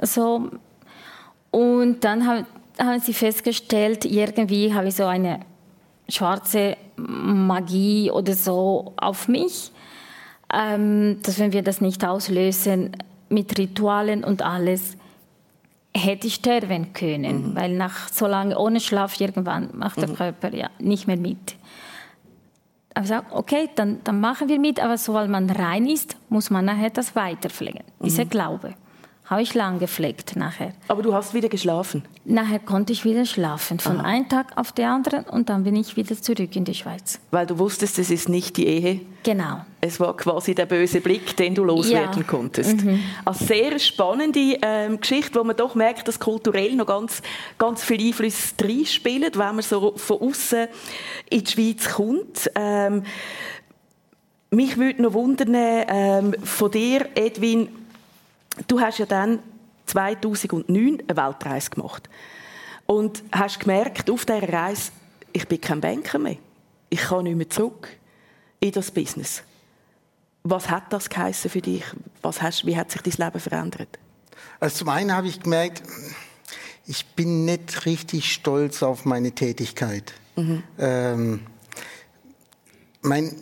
so und dann haben, haben sie festgestellt, irgendwie habe ich so eine schwarze Magie oder so auf mich ähm, dass wenn wir das nicht auslösen mit Ritualen und alles, hätte ich sterben können, mhm. weil nach so lange ohne Schlaf irgendwann macht der mhm. Körper ja nicht mehr mit. Aber ich sage, okay, dann, dann machen wir mit, aber sobald man rein ist, muss man nachher das weiterpflegen. Mhm. Dieser Glaube habe ich lang gepflegt nachher. Aber du hast wieder geschlafen? Nachher konnte ich wieder schlafen, von Aha. einem Tag auf den anderen und dann bin ich wieder zurück in die Schweiz. Weil du wusstest, es ist nicht die Ehe? Genau. Es war quasi der böse Blick, den du loswerden ja. konntest. Mhm. Eine sehr spannende ähm, Geschichte, wo man doch merkt, dass kulturell noch ganz, ganz viele Einflüsse reinspielen, wenn man so von außen in die Schweiz kommt. Ähm, mich würde noch wundern, ähm, von dir, Edwin, Du hast ja dann 2009 eine Weltreise gemacht und hast gemerkt auf dieser Reise, ich bin kein Banker mehr. Ich kann nicht mehr zurück in das Business. Was hat das geheißen für dich? Was hast, wie hat sich dein Leben verändert? Also zum einen habe ich gemerkt, ich bin nicht richtig stolz auf meine Tätigkeit. Mhm. Ähm, mein,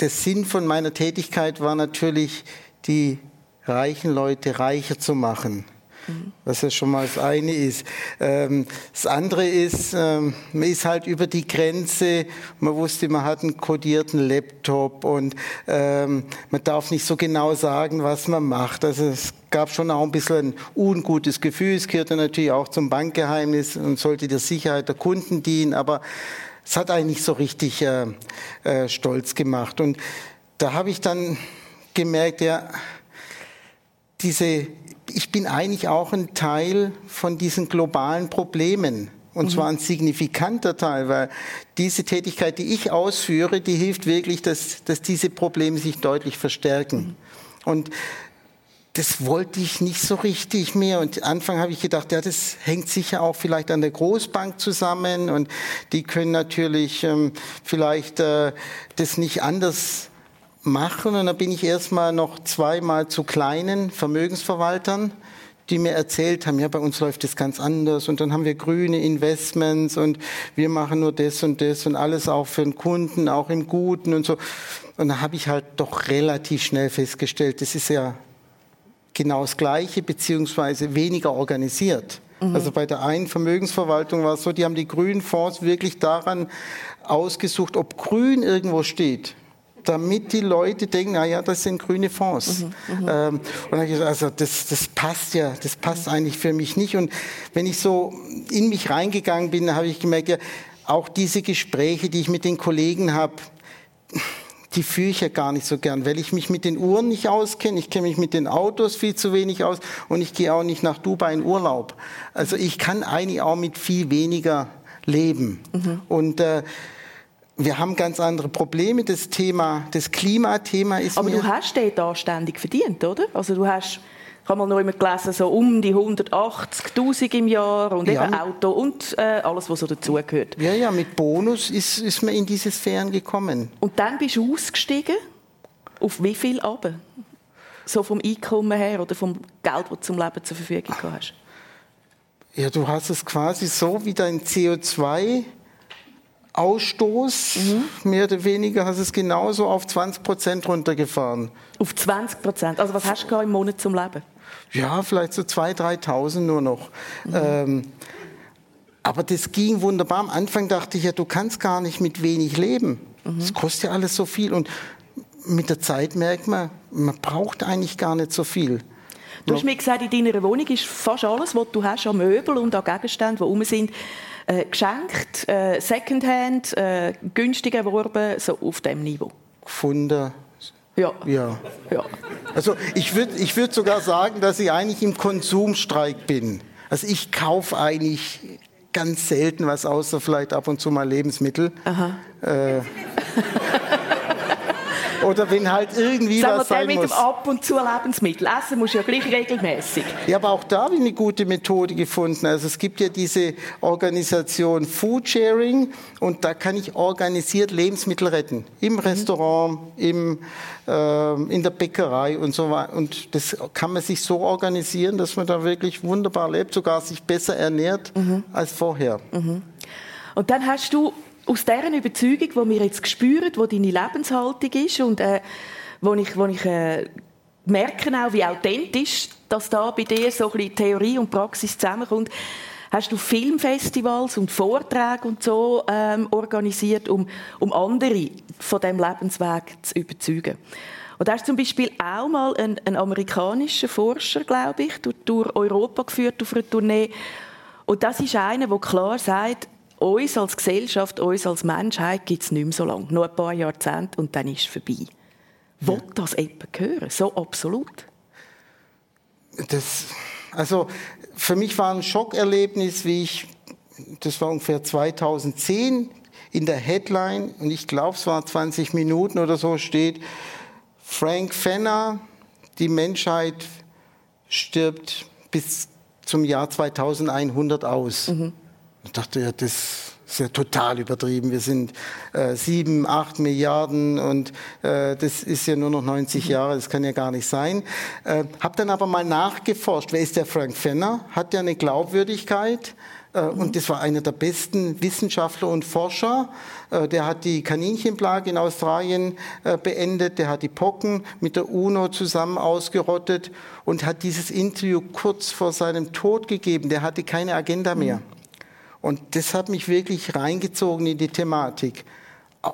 der Sinn von meiner Tätigkeit war natürlich die reichen Leute reicher zu machen. Was ja schon mal das eine ist. Ähm, das andere ist, ähm, man ist halt über die Grenze. Man wusste, man hat einen kodierten Laptop und ähm, man darf nicht so genau sagen, was man macht. Also es gab schon auch ein bisschen ein ungutes Gefühl. Es gehörte natürlich auch zum Bankgeheimnis und sollte der Sicherheit der Kunden dienen. Aber es hat eigentlich so richtig äh, äh, stolz gemacht. Und da habe ich dann gemerkt, ja, diese, ich bin eigentlich auch ein Teil von diesen globalen Problemen. Und zwar ein signifikanter Teil, weil diese Tätigkeit, die ich ausführe, die hilft wirklich, dass, dass diese Probleme sich deutlich verstärken. Und das wollte ich nicht so richtig mehr. Und Anfang habe ich gedacht, ja, das hängt sicher auch vielleicht an der Großbank zusammen und die können natürlich ähm, vielleicht äh, das nicht anders machen. Und dann bin ich erstmal noch zweimal zu kleinen Vermögensverwaltern, die mir erzählt haben, ja, bei uns läuft das ganz anders und dann haben wir grüne Investments und wir machen nur das und das und alles auch für den Kunden, auch im Guten und so. Und da habe ich halt doch relativ schnell festgestellt, das ist ja genau das Gleiche, beziehungsweise weniger organisiert. Mhm. Also bei der einen Vermögensverwaltung war es so, die haben die grünen Fonds wirklich daran ausgesucht, ob grün irgendwo steht damit die Leute denken, na ja, das sind grüne Fonds. Mhm, mhm. ähm, und dann habe ich gesagt, also das, das passt ja, das passt eigentlich für mich nicht. Und wenn ich so in mich reingegangen bin, habe ich gemerkt, ja, auch diese Gespräche, die ich mit den Kollegen habe, die führe ich ja gar nicht so gern, weil ich mich mit den Uhren nicht auskenne, ich kenne mich mit den Autos viel zu wenig aus und ich gehe auch nicht nach Dubai in Urlaub. Also ich kann eigentlich auch mit viel weniger leben. Mhm. Und äh, wir haben ganz andere Probleme. Das Thema, das Klimathema ist. Aber du hast den da ständig verdient, oder? Also du hast ich habe mal noch immer gelesen, so um die 180.000 im Jahr und ja. eben Auto und äh, alles, was so dazugehört. Ja, ja, mit Bonus ist, ist man in diese Sphären gekommen. Und dann bist du ausgestiegen? Auf wie viel aber? So vom Einkommen her oder vom Geld, das du zum Leben zur Verfügung hast? Ja, du hast es quasi so wie dein CO2 Ausstoß, mhm. mehr oder weniger, hast es genauso auf 20 Prozent runtergefahren. Auf 20 Prozent? Also was hast du im Monat zum Leben? Ja, vielleicht so 2.000, 3.000 nur noch. Mhm. Ähm, aber das ging wunderbar. Am Anfang dachte ich ja, du kannst gar nicht mit wenig leben. Mhm. Das kostet ja alles so viel. Und mit der Zeit merkt man, man braucht eigentlich gar nicht so viel. Du hast mir gesagt, in deiner Wohnung ist fast alles, was du hast, an Möbeln und an Gegenständen, die rum sind, äh, geschenkt, äh, Secondhand, äh, günstig erworben, so auf dem Niveau. Gefunden. Ja. ja. ja. Also ich würde ich würd sogar sagen, dass ich eigentlich im Konsumstreik bin. Also ich kaufe eigentlich ganz selten was, außer vielleicht ab und zu mal Lebensmittel. Aha. Äh, Oder wenn halt irgendwie Sagen was sein mit muss. dem ab und zu Lebensmittel. Essen muss ja gleich regelmäßig. Ja, aber auch da habe ich eine gute Methode gefunden. Also es gibt ja diese Organisation Food Sharing und da kann ich organisiert Lebensmittel retten. Im mhm. Restaurant, im, äh, in der Bäckerei und so weiter. Und das kann man sich so organisieren, dass man da wirklich wunderbar lebt, sogar sich besser ernährt mhm. als vorher. Mhm. Und dann hast du aus dieser Überzeugung, die wir jetzt spüren, wo deine Lebenshaltung ist und äh, wo ich, wo ich äh, merke auch, wie authentisch dass da bei dir so ein bisschen Theorie und Praxis zusammenkommt, hast du Filmfestivals und Vorträge und so ähm, organisiert, um, um andere von dem Lebensweg zu überzeugen. Und da hast zum Beispiel auch mal einen, einen amerikanischen Forscher, glaube ich, durch Europa geführt auf einer Tournee. Und das ist einer, der klar sagt, uns als Gesellschaft, uns als Menschheit gibt es nicht mehr so lange. Nur ein paar Jahrzehnte und dann ist es vorbei. Ja. Will das jemand hören? So absolut? Das, also für mich war ein Schockerlebnis, wie ich, das war ungefähr 2010, in der Headline, und ich glaube, es war 20 Minuten oder so, steht, Frank Fenner, die Menschheit stirbt bis zum Jahr 2100 aus. Mhm. Ich dachte, ja, das ist ja total übertrieben. Wir sind äh, sieben, acht Milliarden und äh, das ist ja nur noch 90 mhm. Jahre, das kann ja gar nicht sein. Äh, hab dann aber mal nachgeforscht, wer ist der Frank Fenner? Hat der eine Glaubwürdigkeit? Äh, und das war einer der besten Wissenschaftler und Forscher. Äh, der hat die Kaninchenplage in Australien äh, beendet, der hat die Pocken mit der UNO zusammen ausgerottet und hat dieses Interview kurz vor seinem Tod gegeben. Der hatte keine Agenda mehr. Mhm. Und das hat mich wirklich reingezogen in die Thematik,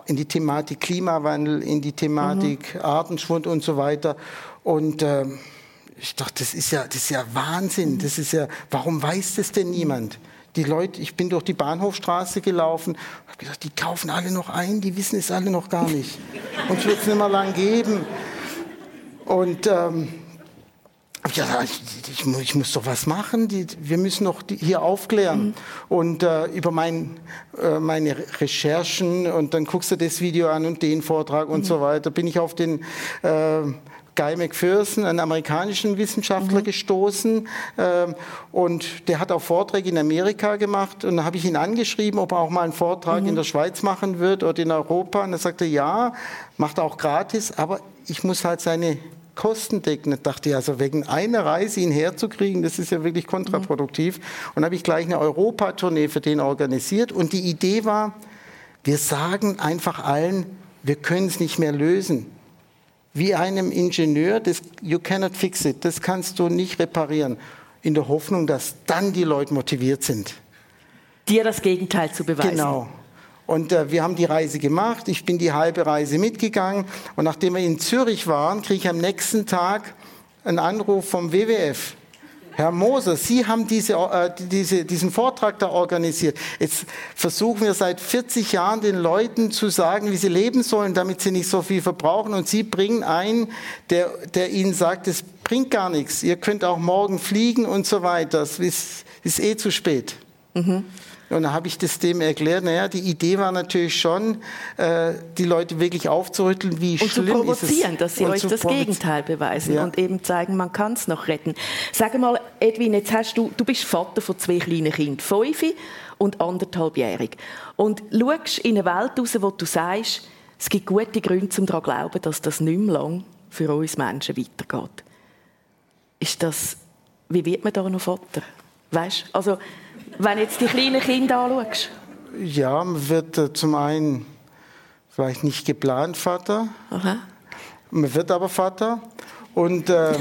in die Thematik Klimawandel, in die Thematik mhm. Artenschwund und so weiter. Und äh, ich dachte, das ist ja, das ist ja Wahnsinn. Das ist ja, warum weiß das denn niemand? Die Leute, ich bin durch die Bahnhofstraße gelaufen, habe gedacht, die kaufen alle noch ein, die wissen es alle noch gar nicht. Uns wird es nicht mehr lang geben. Und ähm, ja, ich, ich, muss doch was machen. Die, wir müssen doch hier aufklären. Mhm. Und äh, über mein, äh, meine Recherchen und dann guckst du das Video an und den Vortrag und mhm. so weiter, bin ich auf den äh, Guy McPherson, einen amerikanischen Wissenschaftler, mhm. gestoßen. Ähm, und der hat auch Vorträge in Amerika gemacht. Und da habe ich ihn angeschrieben, ob er auch mal einen Vortrag mhm. in der Schweiz machen wird oder in Europa. Und er sagte, ja, macht er auch gratis, aber ich muss halt seine kostendeckend. Ich dachte, also wegen einer Reise ihn herzukriegen, das ist ja wirklich kontraproduktiv. Mhm. Und habe ich gleich eine Europatournee für den organisiert. Und die Idee war, wir sagen einfach allen, wir können es nicht mehr lösen. Wie einem Ingenieur, das, you cannot fix it, das kannst du nicht reparieren. In der Hoffnung, dass dann die Leute motiviert sind. Dir das Gegenteil zu beweisen. Genau. Und äh, wir haben die Reise gemacht. Ich bin die halbe Reise mitgegangen. Und nachdem wir in Zürich waren, kriege ich am nächsten Tag einen Anruf vom WWF. Herr Moser, Sie haben diese, äh, diese, diesen Vortrag da organisiert. Jetzt versuchen wir seit 40 Jahren den Leuten zu sagen, wie sie leben sollen, damit sie nicht so viel verbrauchen. Und Sie bringen einen, der, der Ihnen sagt, es bringt gar nichts. Ihr könnt auch morgen fliegen und so weiter. Es ist, ist eh zu spät. Mhm. Und dann habe ich das dem erklärt. Naja, die Idee war natürlich schon, äh, die Leute wirklich aufzurütteln, wie und schlimm ist es. Und zu provozieren, dass sie euch das Gegenteil beweisen ja. und eben zeigen, man kann es noch retten. Sag mal, Edwin, jetzt hast du, du bist Vater von zwei kleinen Kindern, fünf und anderthalbjährig. Und schaust in eine Welt raus, wo du sagst, es gibt gute Gründe, um daran zu glauben, dass das nicht mehr lang für uns Menschen weitergeht. Ist das, wie wird man da noch Vater? Weißt, also wenn jetzt die kleinen Kinder anschaust? Ja, man wird äh, zum einen vielleicht nicht geplant Vater. Aha. Man wird aber Vater. Und äh,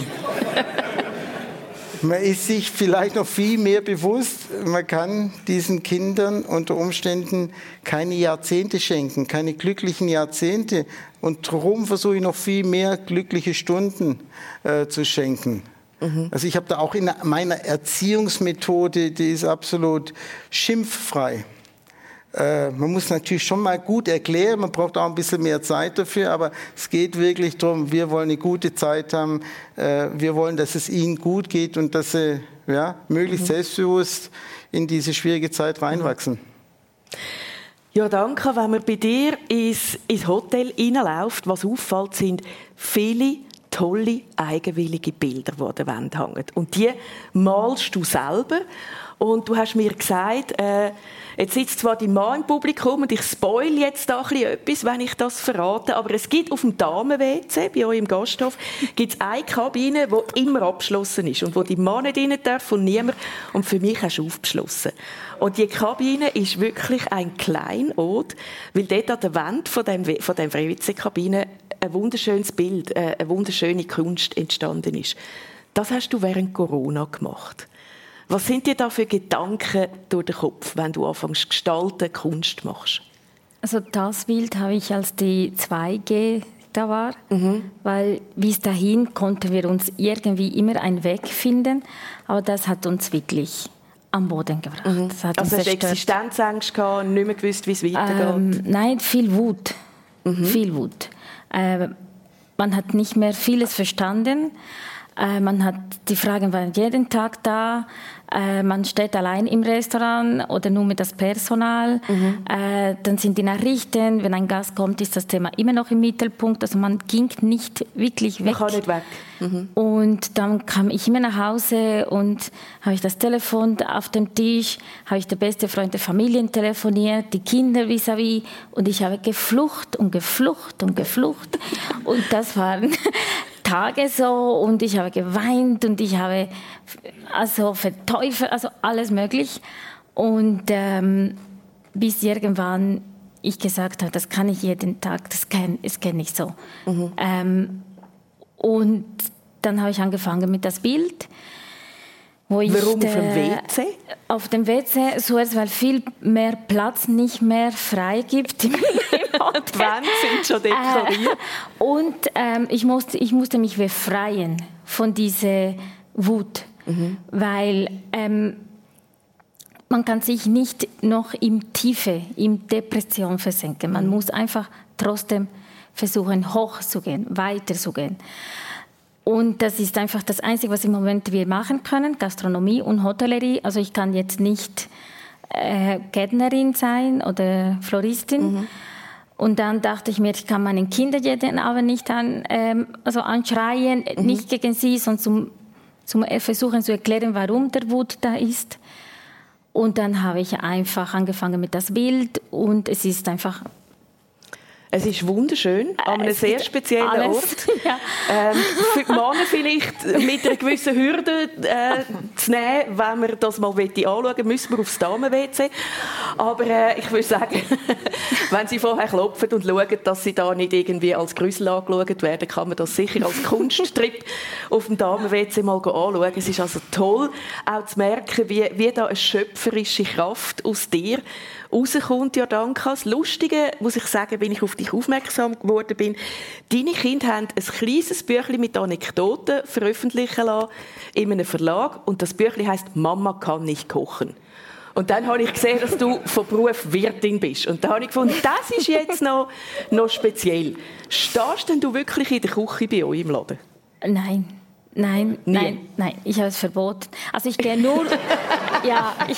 man ist sich vielleicht noch viel mehr bewusst, man kann diesen Kindern unter Umständen keine Jahrzehnte schenken, keine glücklichen Jahrzehnte. Und darum versuche ich noch viel mehr glückliche Stunden äh, zu schenken. Mhm. Also ich habe da auch in meiner Erziehungsmethode, die ist absolut schimpffrei. Äh, man muss natürlich schon mal gut erklären, man braucht auch ein bisschen mehr Zeit dafür, aber es geht wirklich darum, wir wollen eine gute Zeit haben, äh, wir wollen, dass es ihnen gut geht und dass sie ja, möglichst mhm. selbstbewusst in diese schwierige Zeit reinwachsen. Ja, danke. Wenn man bei dir ins, ins Hotel reinläuft, was auffällt, sind viele tolle, eigenwillige Bilder, die an der Wand hängen. Und die malst du selber. Und du hast mir gesagt, äh, jetzt sitzt zwar die Mann im Publikum und ich spoil jetzt da etwas, wenn ich das verrate, aber es gibt auf dem Damen-WC, bei euch im Gasthof, gibt es eine Kabine, die immer abgeschlossen ist und wo die Mann nicht rein darf und niemand. Und für mich hast du aufgeschlossen. Und die Kabine ist wirklich ein Kleinod, weil dort an der Wand von dem, von dem WC-Kabine ein wunderschönes Bild, äh, eine wunderschöne Kunst entstanden ist. Das hast du während Corona gemacht. Was sind dir da für Gedanken durch den Kopf, wenn du anfängst gestalten, Kunst machst? Also das Bild habe ich als die 2G da war, mhm. weil bis dahin konnten wir uns irgendwie immer einen Weg finden, aber das hat uns wirklich am Boden gebracht. Mhm. Das hat also hast du Existenzängste gehabt nicht mehr gewusst, wie es weitergeht? Ähm, nein, viel Wut. Mhm. Viel Wut. Äh, man hat nicht mehr vieles verstanden. Äh, man hat die Fragen waren jeden Tag da. Äh, man steht allein im Restaurant oder nur mit das Personal. Mhm. Äh, dann sind die Nachrichten. Wenn ein Gast kommt, ist das Thema immer noch im Mittelpunkt. Also man ging nicht wirklich weg. Man kann nicht weg. Mhm. Und dann kam ich immer nach Hause und habe ich das Telefon auf dem Tisch, habe ich der beste Freund der Familie telefoniert, die Kinder vis-à-vis -vis, und ich habe geflucht und geflucht und geflucht. und das waren Tage so und ich habe geweint und ich habe also verteufelt, also alles möglich. Und ähm, bis irgendwann ich gesagt habe, das kann ich jeden Tag, das kann, das kenne ich so. Mhm. Ähm, und dann habe ich angefangen mit das Bild. Warum auf dem WC? Auf dem WC, zuerst, weil viel mehr Platz nicht mehr frei gibt. Die Wände sind schon dekoriert. Äh, und ähm, ich, musste, ich musste mich befreien von dieser Wut, mhm. weil ähm, man kann sich nicht noch im Tiefe, in Depression versenken. Man mhm. muss einfach trotzdem versuchen, hochzugehen, weiterzugehen. Und das ist einfach das Einzige, was im Moment wir machen können, Gastronomie und Hotellerie. Also ich kann jetzt nicht äh, Gärtnerin sein oder Floristin. Mhm. Und dann dachte ich mir, ich kann meinen Kindern jeden Abend nicht an, ähm, also anschreien, mhm. nicht gegen sie, sondern zum, zum versuchen zu erklären, warum der Wut da ist. Und dann habe ich einfach angefangen mit das Bild und es ist einfach es ist wunderschön, an einem sehr speziellen alles. Ort. Ja. Ähm, für die Männer vielleicht mit einer gewissen Hürde äh, zu nehmen, wenn man das mal anschauen möchte, müssen wir aufs Damen-WC. Aber äh, ich würde sagen, wenn Sie vorher klopfen und schauen, dass Sie da nicht irgendwie als Grüssel angeschaut werden, kann man das sicher als Kunsttrip auf dem Damen-WC mal anschauen. Es ist also toll, auch zu merken, wie, wie da eine schöpferische Kraft aus dir rauskommt, Jordanka. Das Lustige, muss ich sagen, bin ich auf dich aufmerksam geworden bin. Deine Kinder haben ein kleines Büchlein mit Anekdoten veröffentlichen lassen in einem Verlag und das Büchlein heißt «Mama kann nicht kochen». Und dann habe ich gesehen, dass du von Beruf Wirtin bist. Und da habe ich gefunden, das ist jetzt noch, noch speziell. Stehst denn du wirklich in der Küche bei euch im Laden? Nein. Nein, Nie. nein, nein, ich habe es verboten. Also ich gehe nur, ja, ich,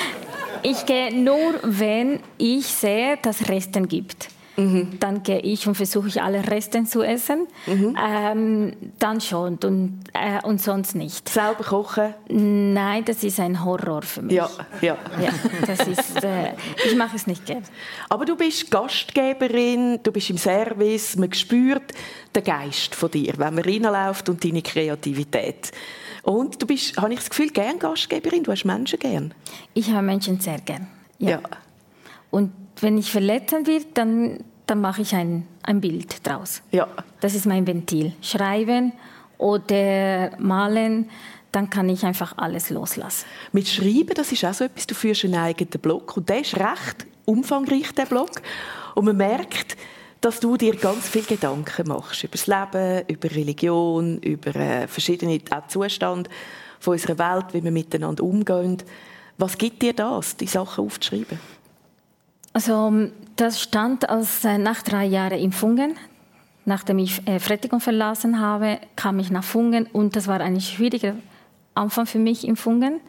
ich gehe nur, wenn ich sehe, dass es Resten gibt. Mhm. Dann gehe ich und versuche ich alle Resten zu essen. Mhm. Ähm, dann schon und, äh, und sonst nicht. Selber kochen? Nein, das ist ein Horror für mich. Ja, ja. ja das ist, äh, ich mache es nicht gerne. Aber du bist Gastgeberin, du bist im Service, man spürt den Geist von dir, wenn man reinläuft und deine Kreativität. Und du bist, habe ich das Gefühl, gern Gastgeberin, du hast Menschen gern. Ich habe Menschen sehr gern. Ja. ja. Und wenn ich verletzen wird, dann, dann mache ich ein, ein Bild draus. Ja. Das ist mein Ventil. Schreiben oder malen, dann kann ich einfach alles loslassen. Mit Schreiben, das ist auch so etwas, du führst einen eigenen Blog und der ist recht umfangreich, der Blog. Und man merkt, dass du dir ganz viele Gedanken machst über das Leben, über Religion, über äh, verschiedene auch Zustände von unserer Welt, wie wir miteinander umgehen. Was gibt dir das, die Sachen aufzuschreiben? Also das stand als äh, nach drei Jahren in Fungen. Nachdem ich äh, Frettigung verlassen habe, kam ich nach Fungen und das war ein schwieriger Anfang für mich in Fungen.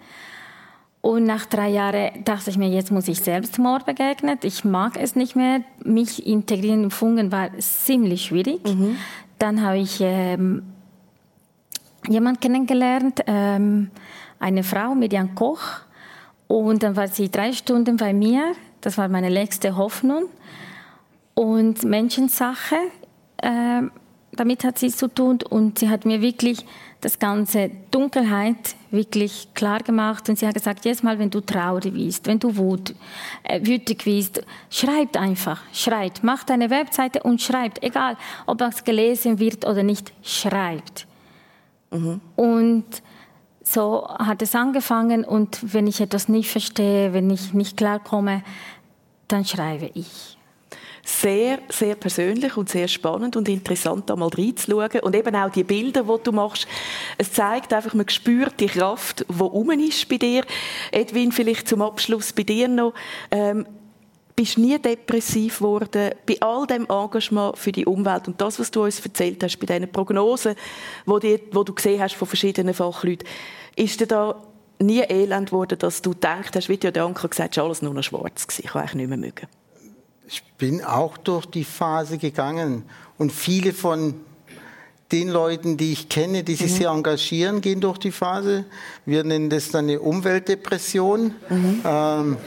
Und nach drei Jahren dachte ich mir, jetzt muss ich Selbstmord begegnen. Ich mag es nicht mehr. Mich integrieren in Fungen war ziemlich schwierig. Mhm. Dann habe ich ähm, jemanden kennengelernt, ähm, eine Frau, Median Koch. Und dann war sie drei Stunden bei mir das war meine letzte Hoffnung. Und Menschensache, äh, damit hat sie zu tun. Und sie hat mir wirklich das ganze Dunkelheit wirklich klar gemacht. Und sie hat gesagt, jedes Mal, wenn du traurig bist, wenn du wut, äh, wütig bist, schreibt einfach, schreibt. Macht eine Webseite und schreibt. Egal, ob das gelesen wird oder nicht, schreibt. Mhm. Und so hat es angefangen und wenn ich etwas nicht verstehe, wenn ich nicht klarkomme, dann schreibe ich. Sehr, sehr persönlich und sehr spannend und interessant, da mal reinzuschauen. Und eben auch die Bilder, die du machst. Es zeigt einfach, man spürt die Kraft, die rum ist bei dir. Edwin, vielleicht zum Abschluss bei dir noch. Ähm, bist nie depressiv geworden bei all dem Engagement für die Umwelt und das, was du uns erzählt hast, bei diesen Prognosen, wo, die, wo du gesehen hast von verschiedenen Fachleuten, ist dir da nie elend geworden, dass du denkst hast, wie dir der Onkel gesagt hat, alles nur noch schwarz gewesen, ich kann eigentlich nicht mehr mögen? Ich bin auch durch die Phase gegangen und viele von den Leuten, die ich kenne, die sich mhm. sehr engagieren, gehen durch die Phase. Wir nennen das dann eine Umweltdepression. Mhm. Ähm,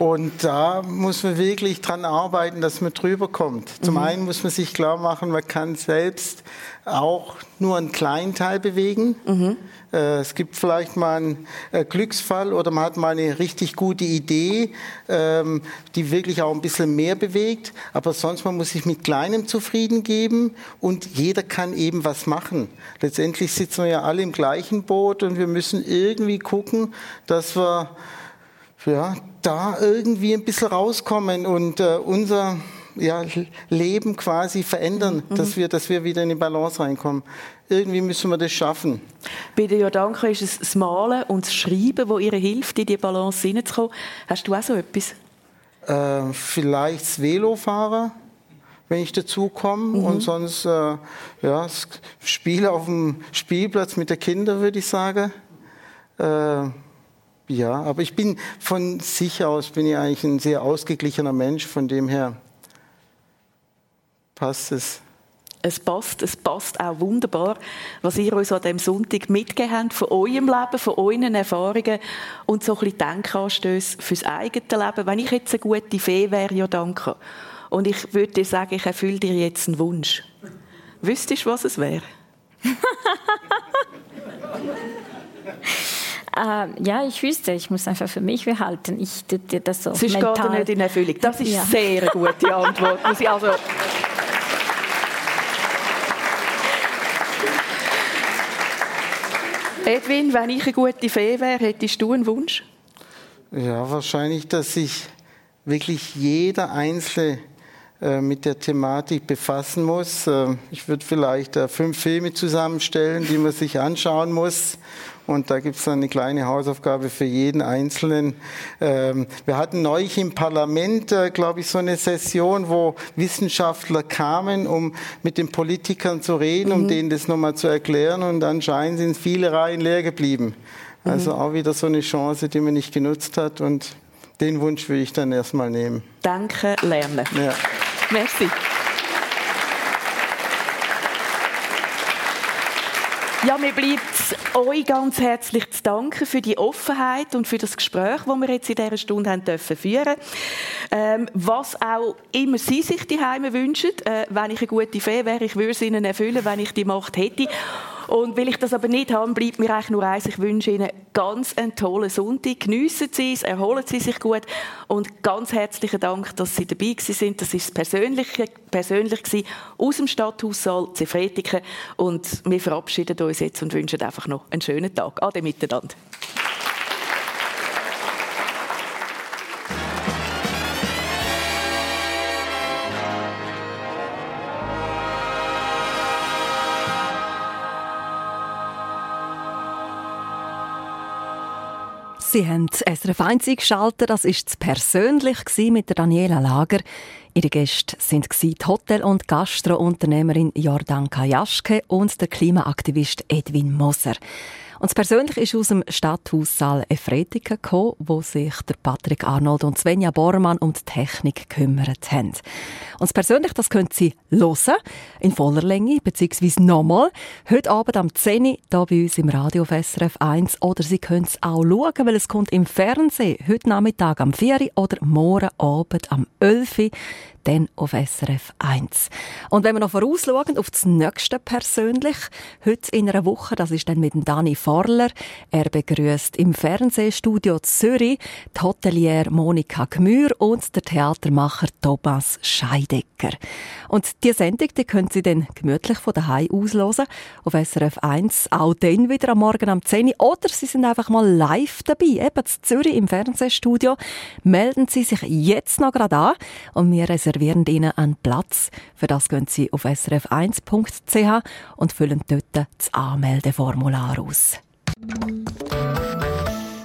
und da muss man wirklich dran arbeiten, dass man drüber kommt. Zum mhm. einen muss man sich klar machen, man kann selbst auch nur einen kleinen Teil bewegen. Mhm. Äh, es gibt vielleicht mal einen äh, Glücksfall oder man hat mal eine richtig gute Idee, ähm, die wirklich auch ein bisschen mehr bewegt. Aber sonst man muss sich mit Kleinem zufrieden geben und jeder kann eben was machen. Letztendlich sitzen wir ja alle im gleichen Boot und wir müssen irgendwie gucken, dass wir ja, da irgendwie ein bisschen rauskommen und äh, unser ja, Leben quasi verändern, mhm. dass, wir, dass wir wieder in die Balance reinkommen. Irgendwie müssen wir das schaffen. Bei der Jordanka ist es das Malen und das Schreiben, wo ihr hilft, in die Balance hineinzukommen. Hast du auch so etwas? Äh, vielleicht das Velofahren, wenn ich dazu komme. Mhm. Und sonst äh, ja, das Spiel auf dem Spielplatz mit den Kindern, würde ich sagen. Äh, ja, aber ich bin von sich aus bin ich eigentlich ein sehr ausgeglichener Mensch, von dem her passt es. Es passt, es passt auch wunderbar, was ihr uns an diesem Sonntag mitgegeben habt, von eurem Leben, von euren Erfahrungen und so ein bisschen Denkanstöße fürs eigene Leben. Wenn ich jetzt eine gute Fee wäre, ja danke. Und ich würde dir sagen, ich erfülle dir jetzt einen Wunsch. Wüsstest du, was es wäre? Äh, ja, ich wüsste, ich muss einfach für mich behalten. Ich tue dir das so. Sonst mental. geht er nicht in Erfüllung. Das ist ja. sehr eine gute Antwort. Muss ich also Edwin, wenn ich eine gute Fee wäre, hättest du einen Wunsch? Ja, wahrscheinlich, dass sich wirklich jeder Einzelne mit der Thematik befassen muss. Äh, ich würde vielleicht äh, fünf Filme zusammenstellen, die man sich anschauen muss. Und da gibt es eine kleine Hausaufgabe für jeden Einzelnen. Ähm, wir hatten neulich im Parlament, glaube ich, so eine Session, wo Wissenschaftler kamen, um mit den Politikern zu reden, mhm. um denen das nochmal zu erklären. Und anscheinend sind viele Reihen leer geblieben. Also mhm. auch wieder so eine Chance, die man nicht genutzt hat. Und den Wunsch will ich dann erstmal nehmen. Danke, lernen. Ja. Merci. Ja, mir bleibt euch ganz herzlich zu danken für die Offenheit und für das Gespräch, das wir jetzt in dieser Stunde haben dürfen führen ähm, Was auch immer Sie sich die Heime wünschen, äh, wenn ich eine gute Fee wäre, ich würde es Ihnen erfüllen, wenn ich die Macht hätte. Und weil ich das aber nicht habe, bleibt mir eigentlich nur eins. Ich wünsche Ihnen ganz einen tollen Sonntag. Geniessen Sie es, erholen Sie sich gut. Und ganz herzlichen Dank, dass Sie dabei sind. Das ist persönlich gewesen, aus dem Stadthaussaal Zefretiken. Und wir verabschieden uns jetzt und wünschen einfach noch einen schönen Tag. Ade miteinander. Sie haben SRF 1 eingeschaltet. Das war persönlich mit Daniela Lager. Ihre Gäste waren die Hotel- und Gastrounternehmerin Jordanka Jaschke und der Klimaaktivist Edwin Moser. Und das Persönliche ist aus dem Stadthaussaal Efretiken gekommen, wo sich der Patrick Arnold und Svenja Bormann um die Technik gekümmert haben. Und das Persönliche, das können Sie hören, in voller Länge, beziehungsweise nochmal, heute Abend am 10 Uhr hier bei uns im Radio SRF 1. Oder Sie können es auch schauen, weil es kommt im Fernsehen, heute Nachmittag am 4 Uhr oder morgen Abend am 11 Uhr dann auf SRF 1. Und wenn wir noch vorausschauen auf das nächste persönlich, heute in einer Woche, das ist dann mit Dani Forler. Er begrüßt im Fernsehstudio Zürich die Hotelier Monika Gmür und der Theatermacher Thomas Scheidecker. Und die Sendung, die können Sie dann gemütlich von daheim auslosen auf SRF 1, auch dann wieder am Morgen um 10 Uhr. Oder Sie sind einfach mal live dabei, eben in Zürich im Fernsehstudio. Melden Sie sich jetzt noch gerade an und wir reservieren Ihnen einen Platz. Für das gehen Sie auf srf1.ch und füllen dort das Anmeldeformular aus.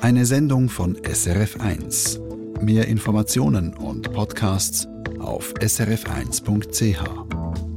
Eine Sendung von SRF1. Mehr Informationen und Podcasts auf srf1.ch.